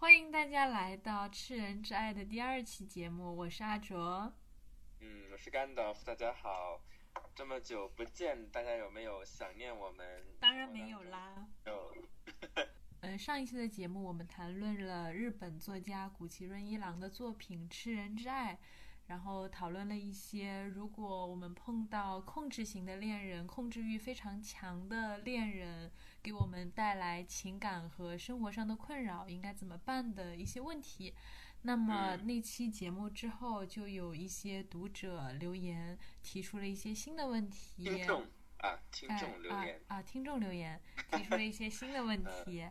欢迎大家来到《赤人之爱》的第二期节目，我是阿卓。嗯，我是甘道夫，大家好，这么久不见，大家有没有想念我们？当然没有啦。有。嗯，上一期的节目我们谈论了日本作家谷崎润一郎的作品《赤人之爱》。然后讨论了一些，如果我们碰到控制型的恋人，控制欲非常强的恋人，给我们带来情感和生活上的困扰，应该怎么办的一些问题。那么那期节目之后，就有一些读者留言，提出了一些新的问题。听众啊，听众留言啊，听众留言提出了一些新的问 题。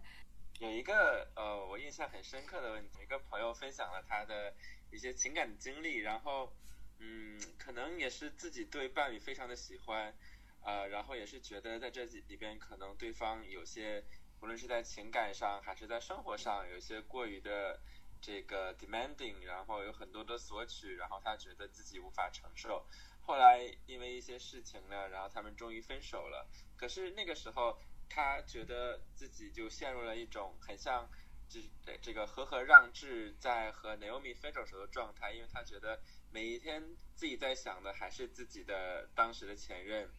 有一个呃，我印象很深刻的问题，一个朋友分享了他的。一些情感的经历，然后，嗯，可能也是自己对伴侣非常的喜欢，呃，然后也是觉得在这里边可能对方有些，无论是在情感上还是在生活上，有些过于的这个 demanding，然后有很多的索取，然后他觉得自己无法承受。后来因为一些事情呢，然后他们终于分手了。可是那个时候，他觉得自己就陷入了一种很像。这对这个和和让智在和 Naomi 分手时候的状态，因为他觉得每一天自己在想的还是自己的当时的前任，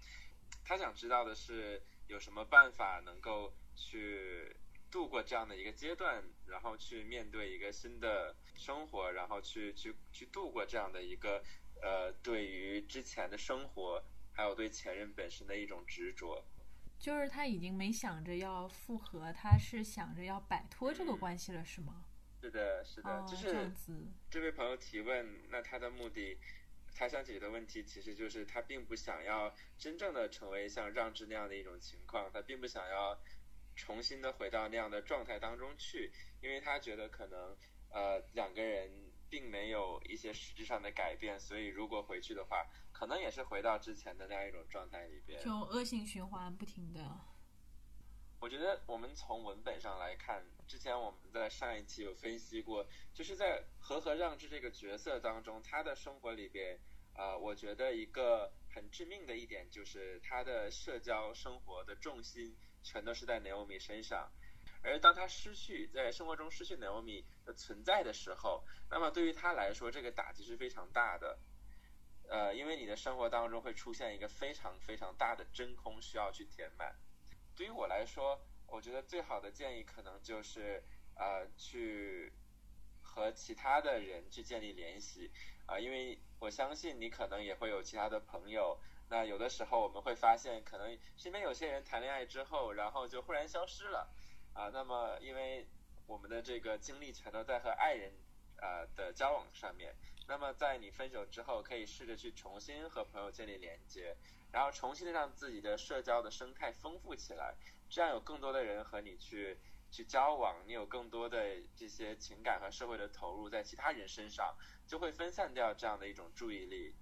他想知道的是有什么办法能够去度过这样的一个阶段，然后去面对一个新的生活，然后去去去度过这样的一个呃对于之前的生活还有对前任本身的一种执着。就是他已经没想着要复合，他是想着要摆脱这个关系了，是吗？是的，是的，就是这位朋友提问，那他的目的，他想解决的问题，其实就是他并不想要真正的成为像让智那样的一种情况，他并不想要重新的回到那样的状态当中去，因为他觉得可能呃两个人并没有一些实质上的改变，所以如果回去的话。可能也是回到之前的那样一种状态里边，就恶性循环不停的。我觉得我们从文本上来看，之前我们在上一期有分析过，就是在和和让之这个角色当中，他的生活里边，啊，我觉得一个很致命的一点就是他的社交生活的重心全都是在 Naomi 身上，而当他失去在生活中失去 Naomi 的存在的时候，那么对于他来说，这个打击是非常大的。呃，因为你的生活当中会出现一个非常非常大的真空需要去填满。对于我来说，我觉得最好的建议可能就是呃去和其他的人去建立联系啊，因为我相信你可能也会有其他的朋友。那有的时候我们会发现，可能身边有些人谈恋爱之后，然后就忽然消失了啊。那么因为我们的这个精力全都在和爱人啊的交往上面。那么在你分手之后，可以试着去重新和朋友建立连接，然后重新的让自己的社交的生态丰富起来，这样有更多的人和你去去交往，你有更多的这些情感和社会的投入在其他人身上，就会分散掉这样的一种注意力。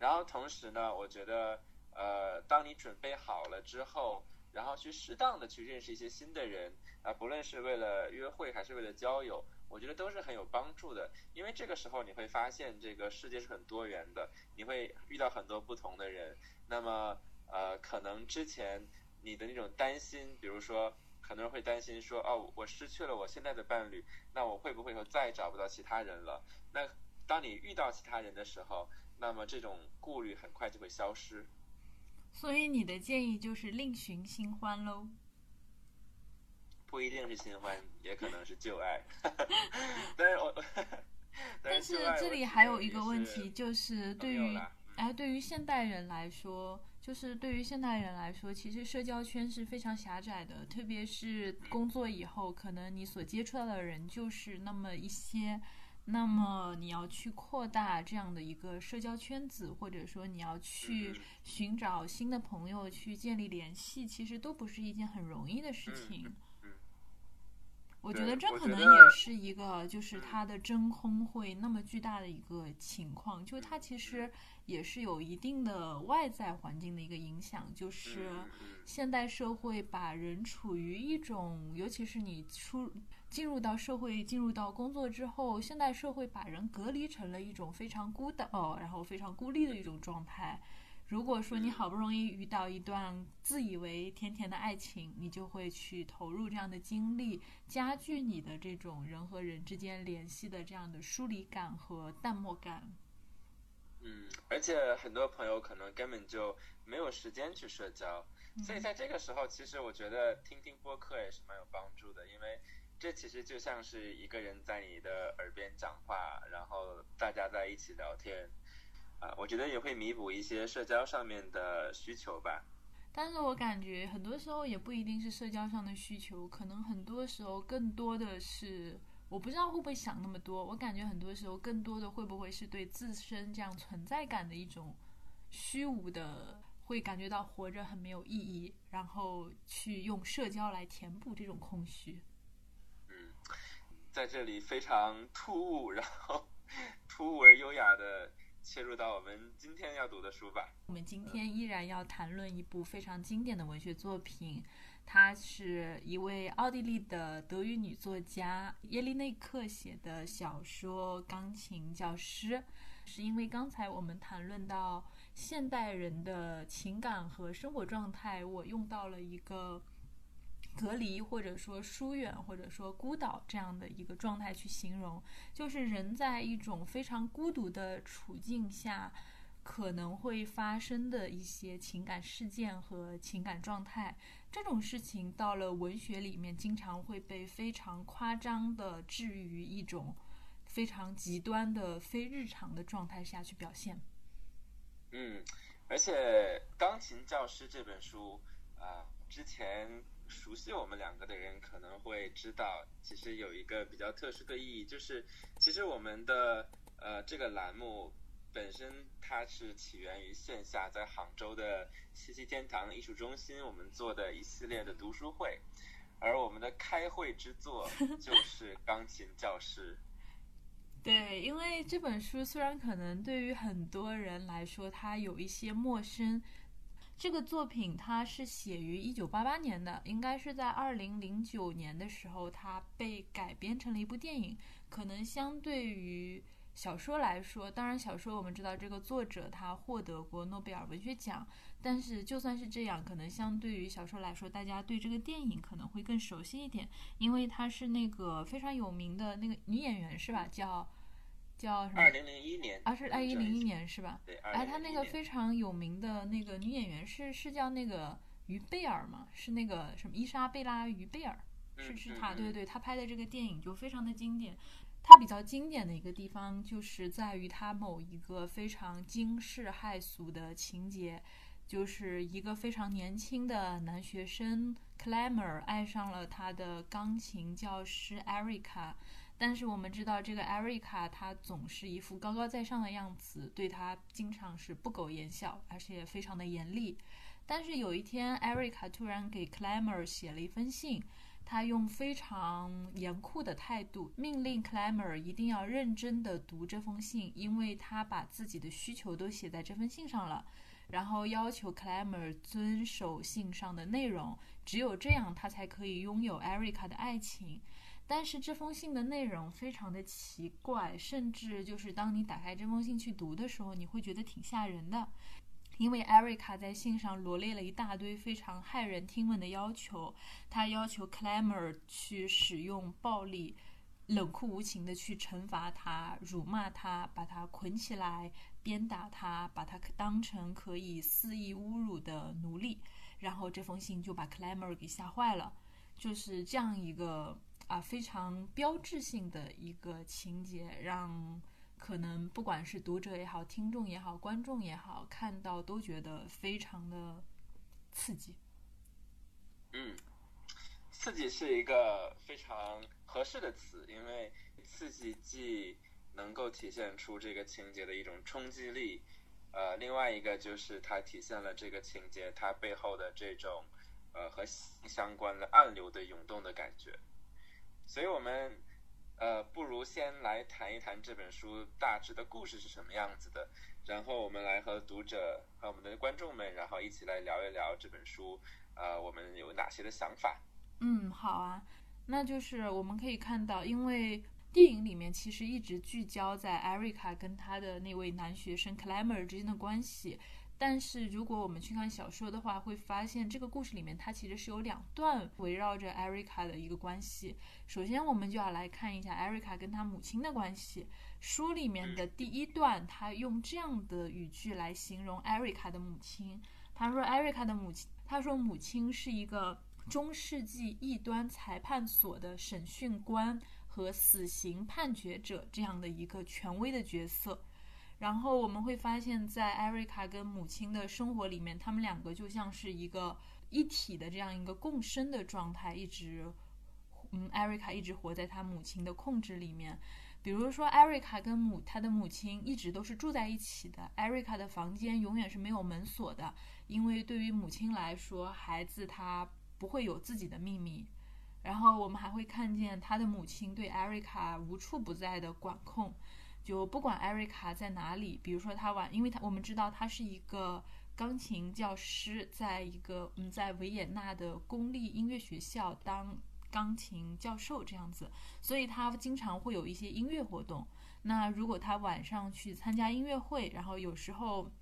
然后同时呢，我觉得，呃，当你准备好了之后，然后去适当的去认识一些新的人，啊，不论是为了约会还是为了交友。我觉得都是很有帮助的，因为这个时候你会发现这个世界是很多元的，你会遇到很多不同的人。那么，呃，可能之前你的那种担心，比如说很多人会担心说，哦，我失去了我现在的伴侣，那我会不会说再也找不到其他人了？那当你遇到其他人的时候，那么这种顾虑很快就会消失。所以你的建议就是另寻新欢喽。不一定是新欢，也可能是旧爱。但是我，但是这里还有一个问题，就是对于哎，对于现代人来说，就是对于现代人来说，其实社交圈是非常狭窄的，特别是工作以后，可能你所接触到的人就是那么一些，那么你要去扩大这样的一个社交圈子，或者说你要去寻找新的朋友去建立联系，其实都不是一件很容易的事情。我觉得这可能也是一个，就是它的真空会那么巨大的一个情况，就是它其实也是有一定的外在环境的一个影响，就是现代社会把人处于一种，尤其是你出进入到社会、进入到工作之后，现代社会把人隔离成了一种非常孤岛，然后非常孤立的一种状态。如果说你好不容易遇到一段自以为甜甜的爱情，你就会去投入这样的精力，加剧你的这种人和人之间联系的这样的疏离感和淡漠感。嗯，而且很多朋友可能根本就没有时间去社交，所以在这个时候，其实我觉得听听播客也是蛮有帮助的，因为这其实就像是一个人在你的耳边讲话，然后大家在一起聊天，啊，我觉得也会弥补一些社交上面的需求吧。但是我感觉很多时候也不一定是社交上的需求，可能很多时候更多的是。我不知道会不会想那么多，我感觉很多时候更多的会不会是对自身这样存在感的一种虚无的，会感觉到活着很没有意义，然后去用社交来填补这种空虚。嗯，在这里非常突兀，然后 突兀而优雅的切入到我们今天要读的书吧。我们今天依然要谈论一部非常经典的文学作品。它是一位奥地利的德语女作家耶利内克写的小说《钢琴教师》，是因为刚才我们谈论到现代人的情感和生活状态，我用到了一个隔离或者说疏远或者说孤岛这样的一个状态去形容，就是人在一种非常孤独的处境下。可能会发生的一些情感事件和情感状态，这种事情到了文学里面，经常会被非常夸张的置于一种非常极端的非日常的状态下去表现。嗯，而且《钢琴教师》这本书啊，之前熟悉我们两个的人可能会知道，其实有一个比较特殊的意义，就是其实我们的呃这个栏目。本身它是起源于线下，在杭州的西溪天堂艺术中心，我们做的一系列的读书会，而我们的开会之作 就是《钢琴教室》。对，因为这本书虽然可能对于很多人来说它有一些陌生，这个作品它是写于一九八八年的，应该是在二零零九年的时候，它被改编成了一部电影，可能相对于。小说来说，当然小说我们知道这个作者他获得过诺贝尔文学奖，但是就算是这样，可能相对于小说来说，大家对这个电影可能会更熟悉一点，因为它是那个非常有名的那个女演员是吧？叫叫什么？二零零一年，啊是二零零一年是吧？对，哎，他那个非常有名的那个女演员是是叫那个于贝尔吗？是那个什么伊莎贝拉于贝尔？是是她，对对对，他拍的这个电影就非常的经典。它比较经典的一个地方，就是在于它某一个非常惊世骇俗的情节，就是一个非常年轻的男学生 Clemmer 爱上了他的钢琴教师 Erica，但是我们知道这个艾瑞卡她总是一副高高在上的样子，对她经常是不苟言笑，而且非常的严厉。但是有一天艾瑞卡突然给 Clemmer 写了一封信。他用非常严酷的态度命令 Clemmer 一定要认真的读这封信，因为他把自己的需求都写在这封信上了，然后要求 Clemmer 遵守信上的内容，只有这样他才可以拥有 Erica 的爱情。但是这封信的内容非常的奇怪，甚至就是当你打开这封信去读的时候，你会觉得挺吓人的。因为艾瑞卡在信上罗列了一大堆非常骇人听闻的要求，他要求 Clemmer 去使用暴力，冷酷无情的去惩罚他、辱骂他、把他捆起来、鞭打他、把他当成可以肆意侮辱的奴隶。然后这封信就把 Clemmer 给吓坏了，就是这样一个啊非常标志性的一个情节，让。可能不管是读者也好，听众也好，观众也好，看到都觉得非常的刺激。嗯，刺激是一个非常合适的词，因为刺激既能够体现出这个情节的一种冲击力，呃，另外一个就是它体现了这个情节它背后的这种呃和相关的暗流的涌动的感觉，所以我们。呃，不如先来谈一谈这本书大致的故事是什么样子的，然后我们来和读者和我们的观众们，然后一起来聊一聊这本书，呃，我们有哪些的想法？嗯，好啊，那就是我们可以看到，因为电影里面其实一直聚焦在艾瑞卡跟他的那位男学生 Clemmer 之间的关系。但是如果我们去看小说的话，会发现这个故事里面它其实是有两段围绕着艾瑞卡的一个关系。首先，我们就要来看一下艾瑞卡跟她母亲的关系。书里面的第一段，他用这样的语句来形容艾瑞卡的母亲。他说：“艾瑞卡的母亲，他说母亲是一个中世纪异端裁判所的审讯官和死刑判决者这样的一个权威的角色。然后我们会发现，在艾瑞卡跟母亲的生活里面，他们两个就像是一个一体的这样一个共生的状态，一直，嗯，艾瑞卡一直活在他母亲的控制里面。”比如说，艾瑞卡跟母她的母亲一直都是住在一起的。艾瑞卡的房间永远是没有门锁的，因为对于母亲来说，孩子他不会有自己的秘密。然后我们还会看见他的母亲对艾瑞卡无处不在的管控，就不管艾瑞卡在哪里。比如说他晚，因为他我们知道他是一个钢琴教师，在一个嗯在维也纳的公立音乐学校当。钢琴教授这样子，所以他经常会有一些音乐活动。那如果他晚上去参加音乐会，然后有时候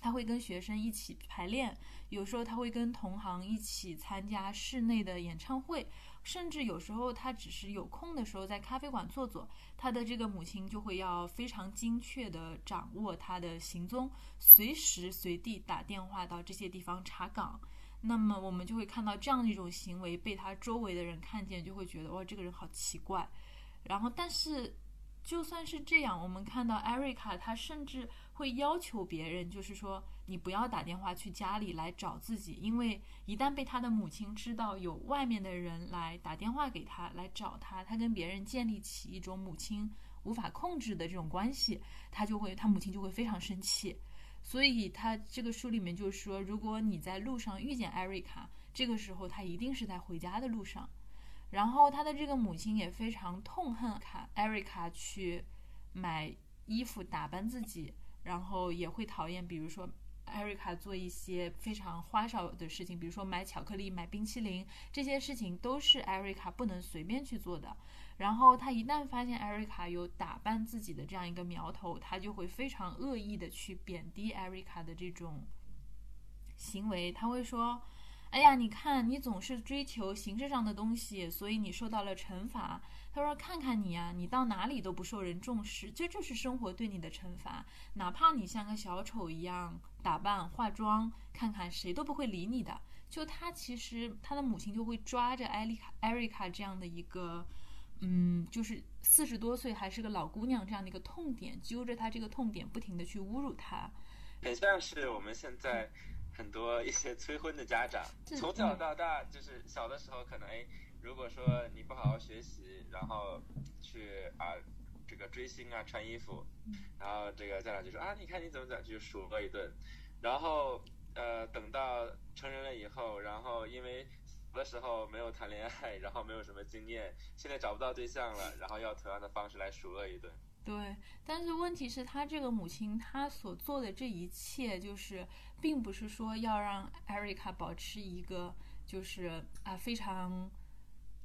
他会跟学生一起排练，有时候他会跟同行一起参加室内的演唱会，甚至有时候他只是有空的时候在咖啡馆坐坐，他的这个母亲就会要非常精确的掌握他的行踪，随时随地打电话到这些地方查岗。那么我们就会看到这样的一种行为被他周围的人看见，就会觉得哇，这个人好奇怪。然后，但是就算是这样，我们看到艾瑞卡，他甚至会要求别人，就是说你不要打电话去家里来找自己，因为一旦被他的母亲知道有外面的人来打电话给他来找他，他跟别人建立起一种母亲无法控制的这种关系，他就会他母亲就会非常生气。所以他这个书里面就是说，如果你在路上遇见艾瑞卡，这个时候他一定是在回家的路上。然后他的这个母亲也非常痛恨卡艾瑞卡去买衣服打扮自己，然后也会讨厌，比如说艾瑞卡做一些非常花哨的事情，比如说买巧克力、买冰淇淋，这些事情都是艾瑞卡不能随便去做的。然后他一旦发现艾瑞卡有打扮自己的这样一个苗头，他就会非常恶意的去贬低艾瑞卡的这种行为。他会说：“哎呀，你看你总是追求形式上的东西，所以你受到了惩罚。”他说：“看看你呀，你到哪里都不受人重视，这就是生活对你的惩罚。哪怕你像个小丑一样打扮化妆，看看谁都不会理你的。”就他其实他的母亲就会抓着艾丽卡艾瑞卡这样的一个。嗯，就是四十多岁还是个老姑娘这样的一个痛点，揪着她这个痛点，不停的去侮辱她，很像是我们现在很多一些催婚的家长，从小到大就是小的时候可能哎，如果说你不好好学习，然后去啊这个追星啊穿衣服，然后这个家长就说啊你看你怎么怎么就数落一顿，然后呃等到成人了以后，然后因为。的时候没有谈恋爱，然后没有什么经验，现在找不到对象了，然后要同样的方式来数落一顿。对，但是问题是，他这个母亲，她所做的这一切，就是并不是说要让艾瑞卡保持一个，就是啊非常，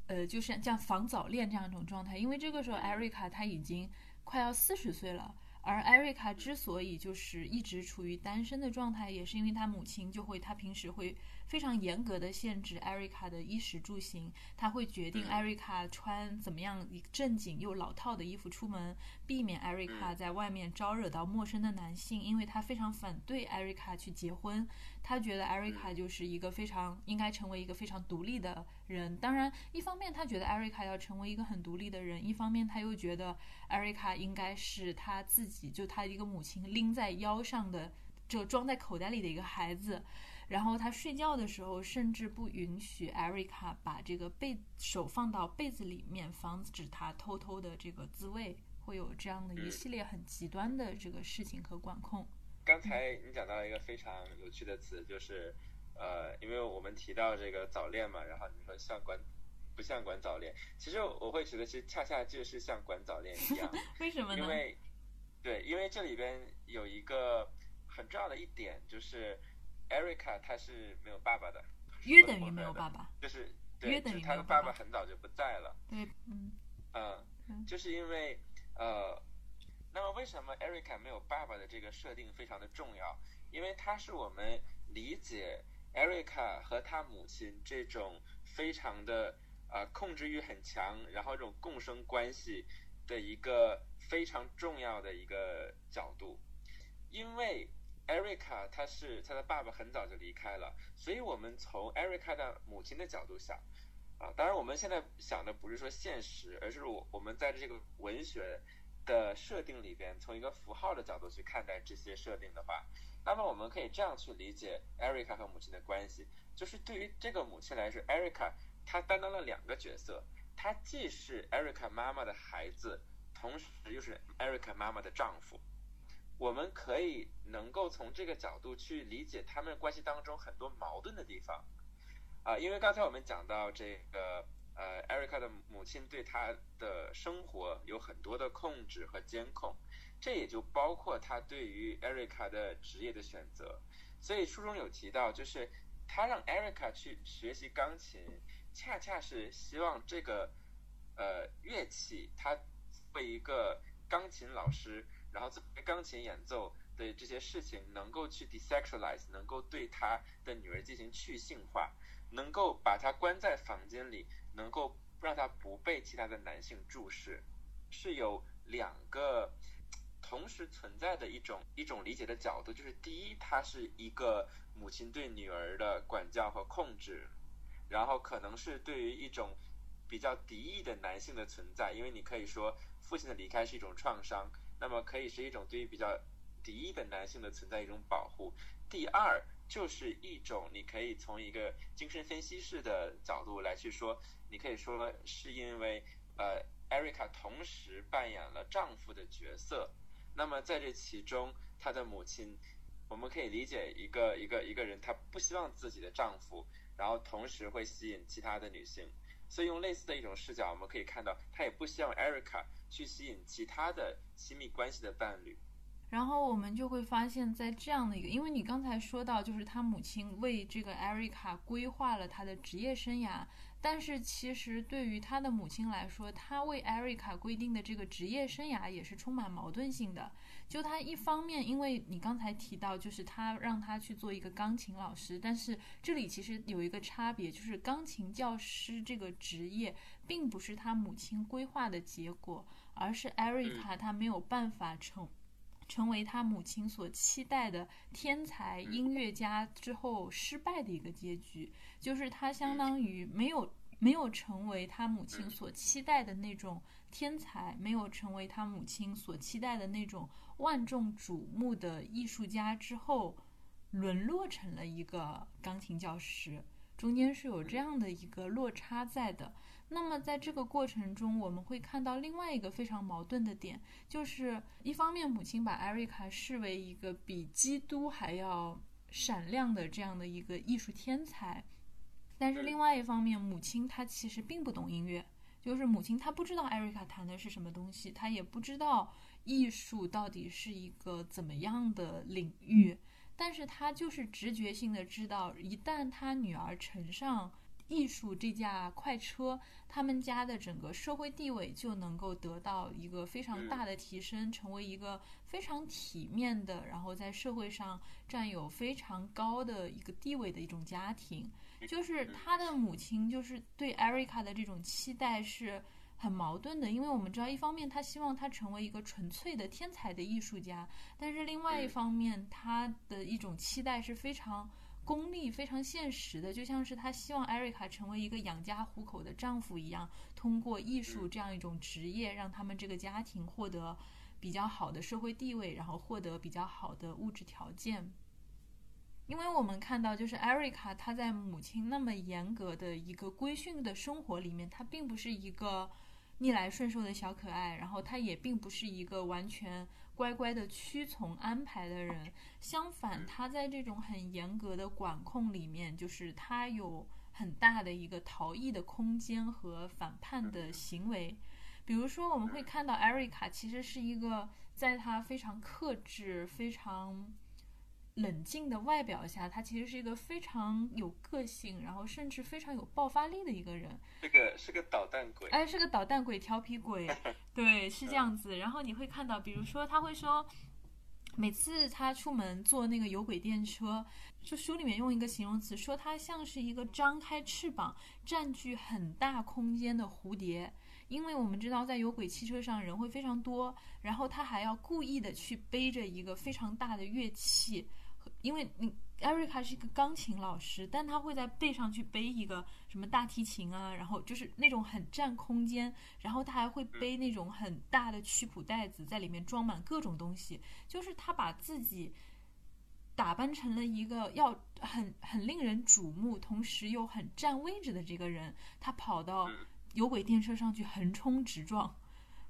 呃，就是像防早恋这样一种状态，因为这个时候艾瑞卡她已经快要四十岁了。而艾瑞卡之所以就是一直处于单身的状态，也是因为她母亲就会，她平时会非常严格的限制艾瑞卡的衣食住行，他会决定艾瑞卡穿怎么样正经又老套的衣服出门，避免艾瑞卡在外面招惹到陌生的男性，因为他非常反对艾瑞卡去结婚，他觉得艾瑞卡就是一个非常应该成为一个非常独立的。人当然，一方面他觉得艾瑞卡要成为一个很独立的人，一方面他又觉得艾瑞卡应该是他自己，就他一个母亲拎在腰上的，就装在口袋里的一个孩子。然后他睡觉的时候，甚至不允许艾瑞卡把这个被手放到被子里面，防止他偷偷的这个自慰，会有这样的一系列很极端的这个事情和管控。刚才你讲到了一个非常有趣的词，就是。呃，因为我们提到这个早恋嘛，然后你说像管不像管早恋？其实我会觉得，其实恰恰就是像管早恋一样。为什么呢？因为对，因为这里边有一个很重要的一点，就是 Erica 她是没有爸爸的，约等于没有爸爸，就是约等于他的爸爸很早就不在了。对，嗯嗯，就是因为呃，那么为什么 Erica 没有爸爸的这个设定非常的重要？因为它是我们理解 Erica 和他母亲这种非常的呃控制欲很强，然后这种共生关系的一个非常重要的一个角度。因为 Erica 他是他的爸爸很早就离开了，所以我们从 Erica 的母亲的角度想啊，当然我们现在想的不是说现实，而是我我们在这个文学。的设定里边，从一个符号的角度去看待这些设定的话，那么我们可以这样去理解 Erica 和母亲的关系，就是对于这个母亲来说，Erica 她担当了两个角色，她既是 Erica 妈妈的孩子，同时又是 Erica 妈妈的丈夫。我们可以能够从这个角度去理解他们关系当中很多矛盾的地方，啊，因为刚才我们讲到这个。呃，艾瑞卡的母亲对他的生活有很多的控制和监控，这也就包括他对于艾瑞卡的职业的选择。所以书中有提到，就是他让艾瑞卡去学习钢琴，恰恰是希望这个呃乐器，他为一个钢琴老师，然后作为钢琴演奏的这些事情，能够去 desexualize，能够对他的女儿进行去性化，能够把他关在房间里。能够让他不被其他的男性注视，是有两个同时存在的一种一种理解的角度，就是第一，他是一个母亲对女儿的管教和控制，然后可能是对于一种比较敌意的男性的存在，因为你可以说父亲的离开是一种创伤，那么可以是一种对于比较敌意的男性的存在一种保护。第二。就是一种，你可以从一个精神分析式的角度来去说，你可以说是因为呃，艾瑞卡同时扮演了丈夫的角色，那么在这其中，她的母亲，我们可以理解一个一个一个人，她不希望自己的丈夫，然后同时会吸引其他的女性，所以用类似的一种视角，我们可以看到，她也不希望艾瑞卡去吸引其他的亲密关系的伴侣。然后我们就会发现，在这样的一个，因为你刚才说到，就是他母亲为这个艾瑞卡规划了他的职业生涯，但是其实对于他的母亲来说，他为艾瑞卡规定的这个职业生涯也是充满矛盾性的。就他一方面，因为你刚才提到，就是他让他去做一个钢琴老师，但是这里其实有一个差别，就是钢琴教师这个职业并不是他母亲规划的结果，而是艾瑞卡她没有办法成。成为她母亲所期待的天才音乐家之后失败的一个结局，就是她相当于没有没有成为他母亲所期待的那种天才，没有成为他母亲所期待的那种万众瞩目的艺术家之后，沦落成了一个钢琴教师，中间是有这样的一个落差在的。那么在这个过程中，我们会看到另外一个非常矛盾的点，就是一方面母亲把艾瑞卡视为一个比基督还要闪亮的这样的一个艺术天才，但是另外一方面，母亲她其实并不懂音乐，就是母亲她不知道艾瑞卡弹的是什么东西，她也不知道艺术到底是一个怎么样的领域，但是她就是直觉性的知道，一旦她女儿乘上。艺术这架快车，他们家的整个社会地位就能够得到一个非常大的提升，成为一个非常体面的，然后在社会上占有非常高的一个地位的一种家庭。就是他的母亲，就是对艾瑞卡的这种期待是很矛盾的，因为我们知道，一方面他希望他成为一个纯粹的天才的艺术家，但是另外一方面，他的一种期待是非常。功利非常现实的，就像是他希望艾瑞卡成为一个养家糊口的丈夫一样，通过艺术这样一种职业，让他们这个家庭获得比较好的社会地位，然后获得比较好的物质条件。因为我们看到，就是艾瑞卡她在母亲那么严格的一个规训的生活里面，她并不是一个逆来顺受的小可爱，然后她也并不是一个完全。乖乖的屈从安排的人，相反，他在这种很严格的管控里面，就是他有很大的一个逃逸的空间和反叛的行为。比如说，我们会看到艾瑞卡其实是一个，在他非常克制、非常冷静的外表下，他其实是一个非常有个性，然后甚至非常有爆发力的一个人。是个是个捣蛋鬼，哎，是个捣蛋鬼、调皮鬼，对，是这样子。然后你会看到，比如说他会说，每次他出门坐那个有轨电车，就书里面用一个形容词说，他像是一个张开翅膀、占据很大空间的蝴蝶。因为我们知道，在有轨汽车上人会非常多，然后他还要故意的去背着一个非常大的乐器。因为你艾瑞卡是一个钢琴老师，但他会在背上去背一个什么大提琴啊，然后就是那种很占空间，然后他还会背那种很大的曲谱袋子，在里面装满各种东西，就是他把自己打扮成了一个要很很令人瞩目，同时又很占位置的这个人，他跑到有轨电车上去横冲直撞。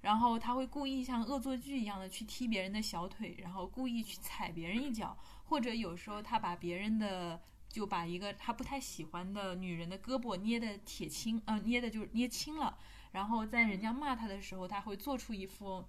然后他会故意像恶作剧一样的去踢别人的小腿，然后故意去踩别人一脚，或者有时候他把别人的就把一个他不太喜欢的女人的胳膊捏的铁青，呃，捏的就是捏青了。然后在人家骂他的时候，他会做出一副，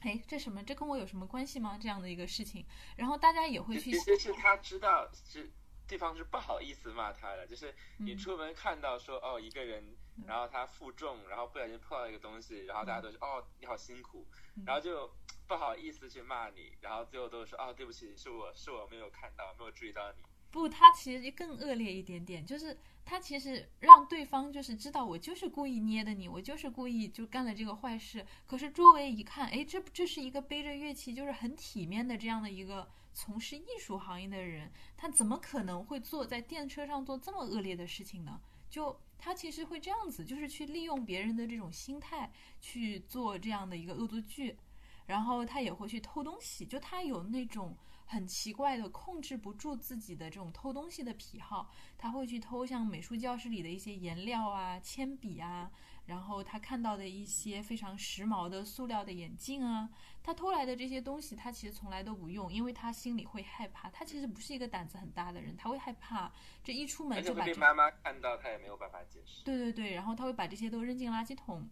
哎，这什么？这跟我有什么关系吗？这样的一个事情。然后大家也会去。其实是他知道是对方是不好意思骂他的，就是你出门看到说哦一个人。然后他负重，然后不小心碰到一个东西，然后大家都说哦你好辛苦，然后就不好意思去骂你，然后最后都说哦对不起，是我是我没有看到，没有注意到你。不，他其实更恶劣一点点，就是他其实让对方就是知道我就是故意捏的你，我就是故意就干了这个坏事。可是周围一看，哎，这这是一个背着乐器就是很体面的这样的一个从事艺术行业的人，他怎么可能会坐在电车上做这么恶劣的事情呢？就。他其实会这样子，就是去利用别人的这种心态去做这样的一个恶作剧，然后他也会去偷东西，就他有那种很奇怪的控制不住自己的这种偷东西的癖好，他会去偷像美术教室里的一些颜料啊、铅笔啊。然后他看到的一些非常时髦的塑料的眼镜啊，他偷来的这些东西，他其实从来都不用，因为他心里会害怕。他其实不是一个胆子很大的人，他会害怕这一出门就把被妈妈看到，他也没有办法解释。对对对，然后他会把这些都扔进垃圾桶。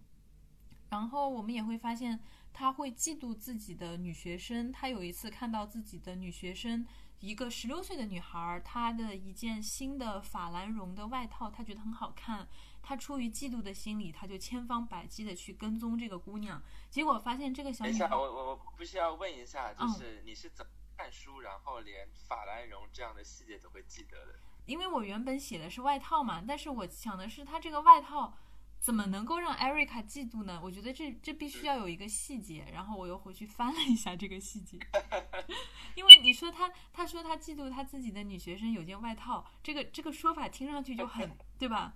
然后我们也会发现，他会嫉妒自己的女学生。他有一次看到自己的女学生。一个十六岁的女孩，她的一件新的法兰绒的外套，他觉得很好看。他出于嫉妒的心理，他就千方百计的去跟踪这个姑娘。结果发现这个小女孩，我我我不需要问一下，就是你是怎么看书，然后连法兰绒这样的细节都会记得的？因为我原本写的是外套嘛，但是我想的是他这个外套。怎么能够让艾瑞卡嫉妒呢？我觉得这这必须要有一个细节，然后我又回去翻了一下这个细节，因为你说他他说他嫉妒他自己的女学生有件外套，这个这个说法听上去就很对吧？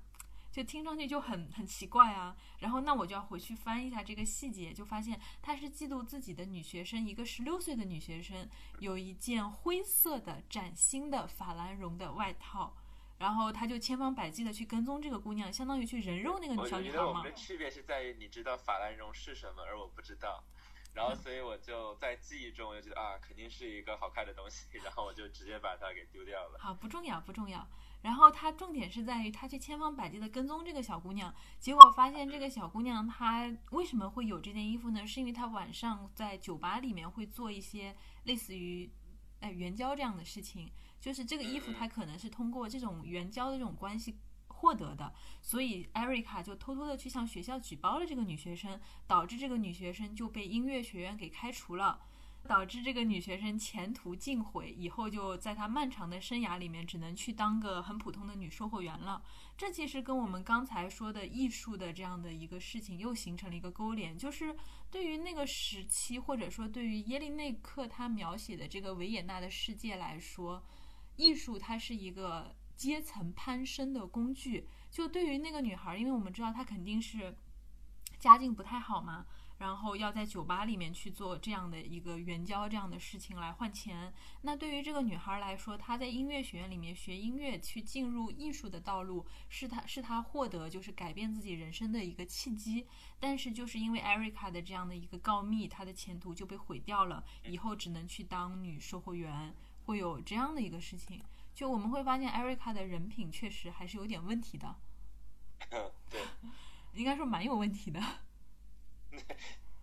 就听上去就很很奇怪啊。然后那我就要回去翻一下这个细节，就发现他是嫉妒自己的女学生，一个十六岁的女学生有一件灰色的崭新的法兰绒的外套。然后他就千方百计的去跟踪这个姑娘，相当于去人肉那个小女孩嘛。我觉得我们的区别是在于你知道法兰绒是什么，而我不知道。然后所以我就在记忆中我就觉得啊，肯定是一个好看的东西，然后我就直接把它给丢掉了。好，不重要，不重要。然后他重点是在于他去千方百计的跟踪这个小姑娘，结果发现这个小姑娘她为什么会有这件衣服呢？是因为她晚上在酒吧里面会做一些类似于哎援交这样的事情。就是这个衣服，它可能是通过这种援交的这种关系获得的，所以艾瑞卡就偷偷的去向学校举报了这个女学生，导致这个女学生就被音乐学院给开除了，导致这个女学生前途尽毁，以后就在她漫长的生涯里面只能去当个很普通的女售货员了。这其实跟我们刚才说的艺术的这样的一个事情又形成了一个勾连，就是对于那个时期，或者说对于耶利内克他描写的这个维也纳的世界来说。艺术它是一个阶层攀升的工具。就对于那个女孩，因为我们知道她肯定是家境不太好嘛，然后要在酒吧里面去做这样的一个援交这样的事情来换钱。那对于这个女孩来说，她在音乐学院里面学音乐，去进入艺术的道路，是她是她获得就是改变自己人生的一个契机。但是就是因为艾瑞卡的这样的一个告密，她的前途就被毁掉了，以后只能去当女售货员。会有这样的一个事情，就我们会发现艾瑞卡的人品确实还是有点问题的。对，应该说蛮有问题的。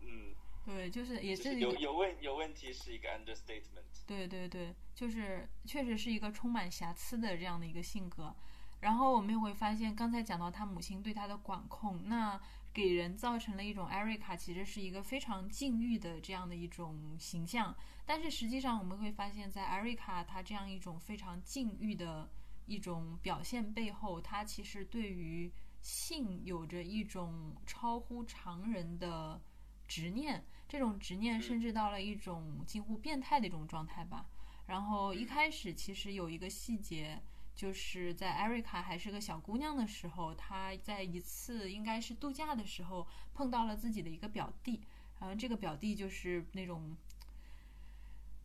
嗯，对，就是也是有有问有问题是一个 understatement。对对对，就是确实是一个充满瑕疵的这样的一个性格。然后我们也会发现，刚才讲到他母亲对他的管控，那给人造成了一种艾瑞卡其实是一个非常禁欲的这样的一种形象。但是实际上我们会发现，在艾瑞卡她这样一种非常禁欲的一种表现背后，她其实对于性有着一种超乎常人的执念。这种执念甚至到了一种近乎变态的一种状态吧。然后一开始其实有一个细节，就是在艾瑞卡还是个小姑娘的时候，她在一次应该是度假的时候碰到了自己的一个表弟，然后这个表弟就是那种，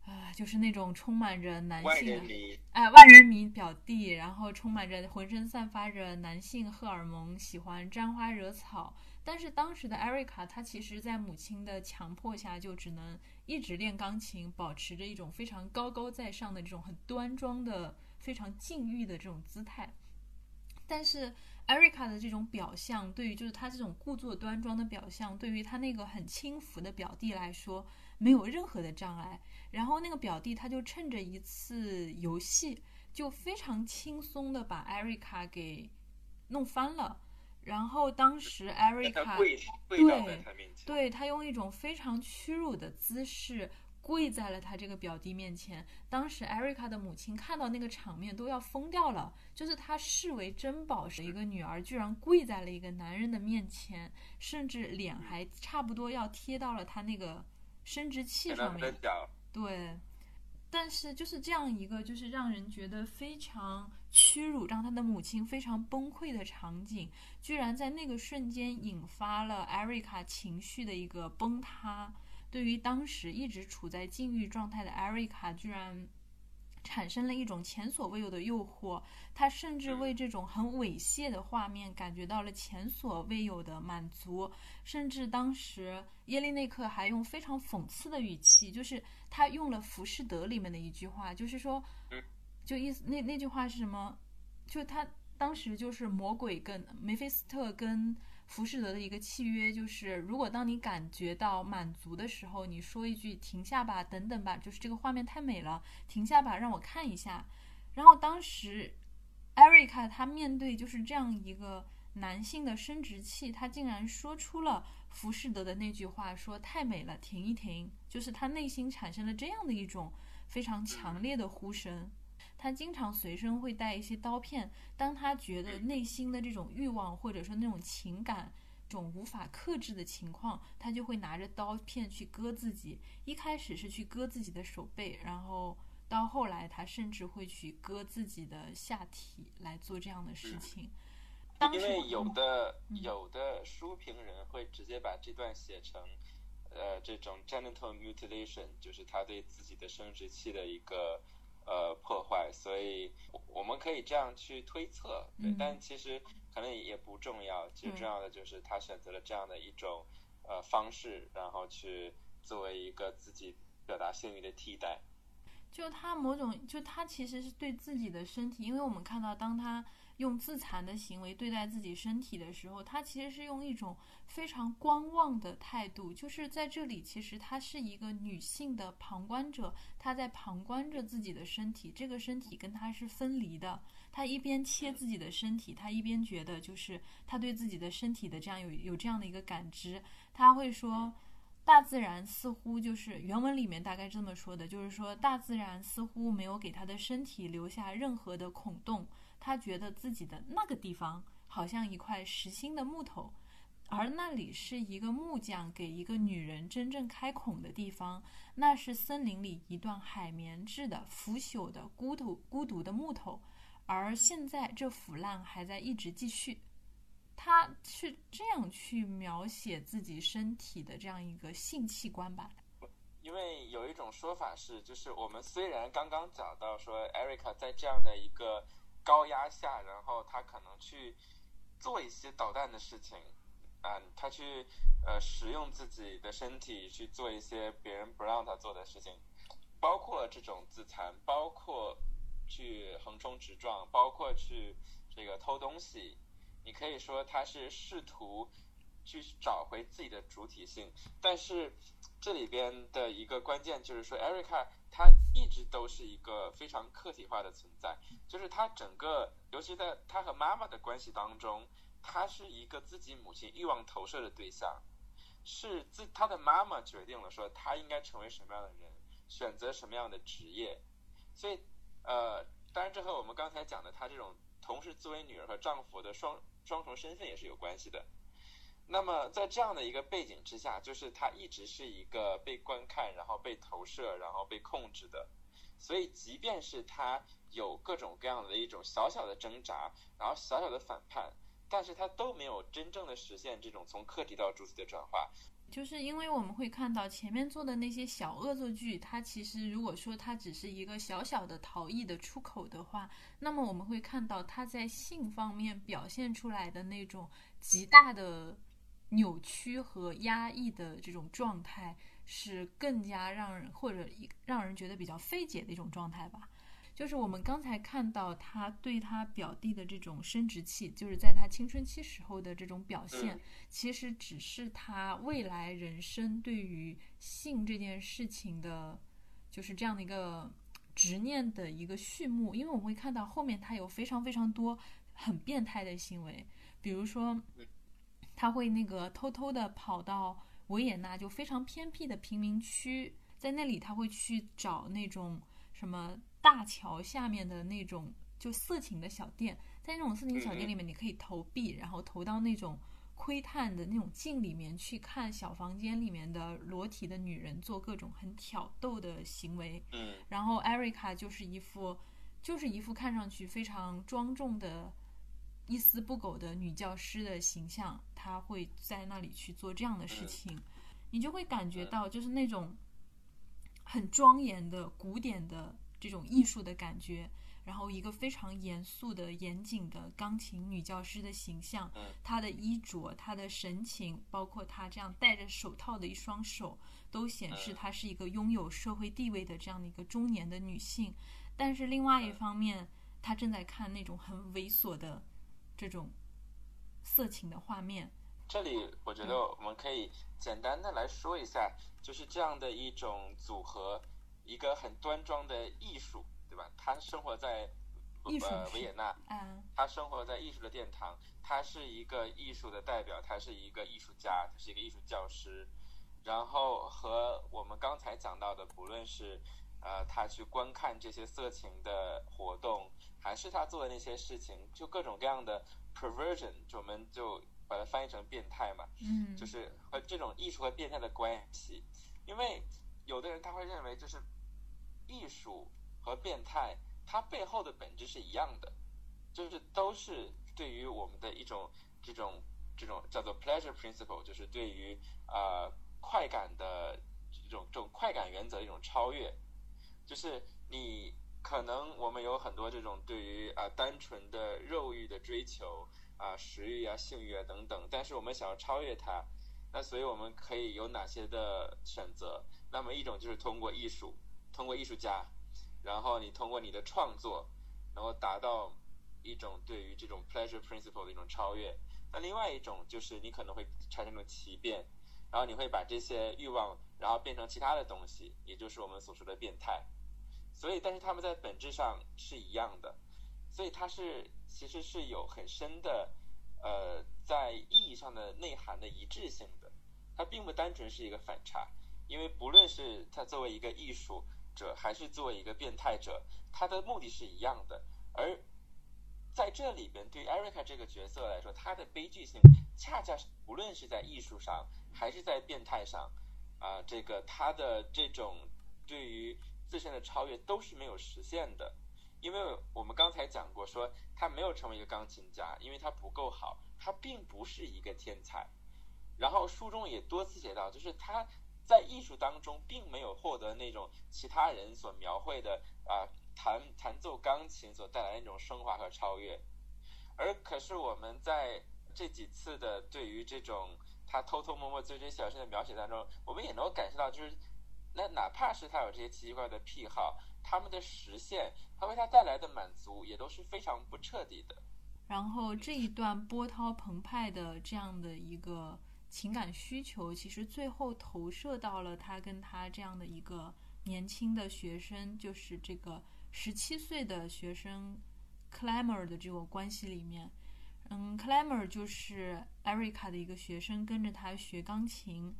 啊，就是那种充满着男性哎万人迷表弟，然后充满着浑身散发着男性荷尔蒙，喜欢沾花惹草。但是当时的艾瑞卡，她其实，在母亲的强迫下，就只能一直练钢琴，保持着一种非常高高在上的这种很端庄的、非常禁欲的这种姿态。但是艾瑞卡的这种表象，对于就是她这种故作端庄的表象，对于她那个很轻浮的表弟来说，没有任何的障碍。然后那个表弟他就趁着一次游戏，就非常轻松的把艾瑞卡给弄翻了。然后当时艾瑞卡对对，他用一种非常屈辱的姿势跪在了他这个表弟面前。当时艾瑞卡的母亲看到那个场面都要疯掉了，就是她视为珍宝的一个女儿，居然跪在了一个男人的面前，甚至脸还差不多要贴到了他那个生殖器上面。对。但是就是这样一个，就是让人觉得非常屈辱，让他的母亲非常崩溃的场景，居然在那个瞬间引发了艾瑞卡情绪的一个崩塌。对于当时一直处在禁欲状态的艾瑞卡，居然。产生了一种前所未有的诱惑，他甚至为这种很猥亵的画面感觉到了前所未有的满足，甚至当时耶利内克还用非常讽刺的语气，就是他用了《浮士德》里面的一句话，就是说，就意思那那句话是什么？就他当时就是魔鬼跟梅菲斯特跟。浮士德的一个契约就是，如果当你感觉到满足的时候，你说一句“停下吧，等等吧”，就是这个画面太美了，停下吧，让我看一下。然后当时，艾瑞卡她面对就是这样一个男性的生殖器，她竟然说出了浮士德的那句话，说“太美了，停一停”，就是她内心产生了这样的一种非常强烈的呼声。他经常随身会带一些刀片，当他觉得内心的这种欲望或者说那种情感，这种无法克制的情况，他就会拿着刀片去割自己。一开始是去割自己的手背，然后到后来他甚至会去割自己的下体来做这样的事情。因为有的有的书评人会直接把这段写成，呃，这种 genital mutilation，就是他对自己的生殖器的一个。呃，破坏，所以我们可以这样去推测，对，但其实可能也不重要。其实重要的就是他选择了这样的一种呃方式，然后去作为一个自己表达性欲的替代。就他某种，就他其实是对自己的身体，因为我们看到当他。用自残的行为对待自己身体的时候，他其实是用一种非常观望的态度，就是在这里，其实她是一个女性的旁观者，她在旁观着自己的身体，这个身体跟她是分离的。她一边切自己的身体，她一边觉得就是她对自己的身体的这样有有这样的一个感知。他会说，大自然似乎就是原文里面大概这么说的，就是说大自然似乎没有给他的身体留下任何的孔洞。他觉得自己的那个地方好像一块实心的木头，而那里是一个木匠给一个女人真正开孔的地方。那是森林里一段海绵质的腐朽的孤独孤独的木头，而现在这腐烂还在一直继续。他是这样去描写自己身体的这样一个性器官吧？因为有一种说法是，就是我们虽然刚刚讲到说艾瑞卡在这样的一个。高压下，然后他可能去做一些捣蛋的事情，啊，他去呃使用自己的身体去做一些别人不让他做的事情，包括这种自残，包括去横冲直撞，包括去这个偷东西。你可以说他是试图去找回自己的主体性，但是这里边的一个关键就是说，Erica 她一直都是一个非常客体化的存在，就是她整个，尤其在她和妈妈的关系当中，她是一个自己母亲欲望投射的对象，是自她的妈妈决定了说她应该成为什么样的人，选择什么样的职业，所以，呃，当然这和我们刚才讲的她这种同时作为女儿和丈夫的双双重身份也是有关系的。那么在这样的一个背景之下，就是他一直是一个被观看，然后被投射，然后被控制的。所以，即便是他有各种各样的一种小小的挣扎，然后小小的反叛，但是他都没有真正的实现这种从客体到主体的转化。就是因为我们会看到前面做的那些小恶作剧，它其实如果说它只是一个小小的逃逸的出口的话，那么我们会看到他在性方面表现出来的那种极大的。扭曲和压抑的这种状态是更加让人或者让人觉得比较费解的一种状态吧。就是我们刚才看到他对他表弟的这种生殖器，就是在他青春期时候的这种表现，其实只是他未来人生对于性这件事情的，就是这样的一个执念的一个序幕。因为我们会看到后面他有非常非常多很变态的行为，比如说。他会那个偷偷的跑到维也纳就非常偏僻的贫民区，在那里他会去找那种什么大桥下面的那种就色情的小店，在那种色情小店里面，你可以投币，然后投到那种窥探的那种镜里面去看小房间里面的裸体的女人做各种很挑逗的行为。嗯，然后艾瑞卡就是一副就是一副看上去非常庄重的。一丝不苟的女教师的形象，她会在那里去做这样的事情，你就会感觉到就是那种很庄严的古典的这种艺术的感觉，然后一个非常严肃的严谨的钢琴女教师的形象，她的衣着、她的神情，包括她这样戴着手套的一双手，都显示她是一个拥有社会地位的这样的一个中年的女性。但是另外一方面，她正在看那种很猥琐的。这种色情的画面，这里我觉得我们可以简单的来说一下，就是这样的一种组合，一个很端庄的艺术，对吧？他生活在呃维也纳，嗯，他生活在艺术的殿堂，他是一个艺术的代表，他是一个艺术家，他是一个艺术教师，然后和我们刚才讲到的，不论是呃他去观看这些色情的活动。还是他做的那些事情，就各种各样的 perversion，就我们就把它翻译成变态嘛，嗯，就是和这种艺术和变态的关系。因为有的人他会认为，就是艺术和变态，它背后的本质是一样的，就是都是对于我们的一种这种这种叫做 pleasure principle，就是对于啊快感的这种这种快感原则的一种超越，就是你。可能我们有很多这种对于啊单纯的肉欲的追求啊食欲啊性欲啊等等，但是我们想要超越它，那所以我们可以有哪些的选择？那么一种就是通过艺术，通过艺术家，然后你通过你的创作，能够达到一种对于这种 pleasure principle 的一种超越。那另外一种就是你可能会产生一种奇变，然后你会把这些欲望然后变成其他的东西，也就是我们所说的变态。所以，但是他们在本质上是一样的，所以它是其实是有很深的，呃，在意义上的内涵的一致性的。它并不单纯是一个反差，因为不论是他作为一个艺术者，还是作为一个变态者，他的目的是一样的。而在这里边，对 Erica 这个角色来说，他的悲剧性恰恰是无论是在艺术上，还是在变态上，啊，这个他的这种对于。自身的超越都是没有实现的，因为我们刚才讲过，说他没有成为一个钢琴家，因为他不够好，他并不是一个天才。然后书中也多次写到，就是他在艺术当中并没有获得那种其他人所描绘的啊弹弹奏钢琴所带来的那种升华和超越。而可是我们在这几次的对于这种他偷偷摸摸追追小生的描写当中，我们也能够感受到，就是。那哪怕是他有这些奇奇怪的癖好，他们的实现，他为他带来的满足也都是非常不彻底的。然后这一段波涛澎湃的这样的一个情感需求，其实最后投射到了他跟他这样的一个年轻的学生，就是这个十七岁的学生 Clamor 的这个关系里面。嗯，Clamor 就是艾瑞卡的一个学生，跟着他学钢琴，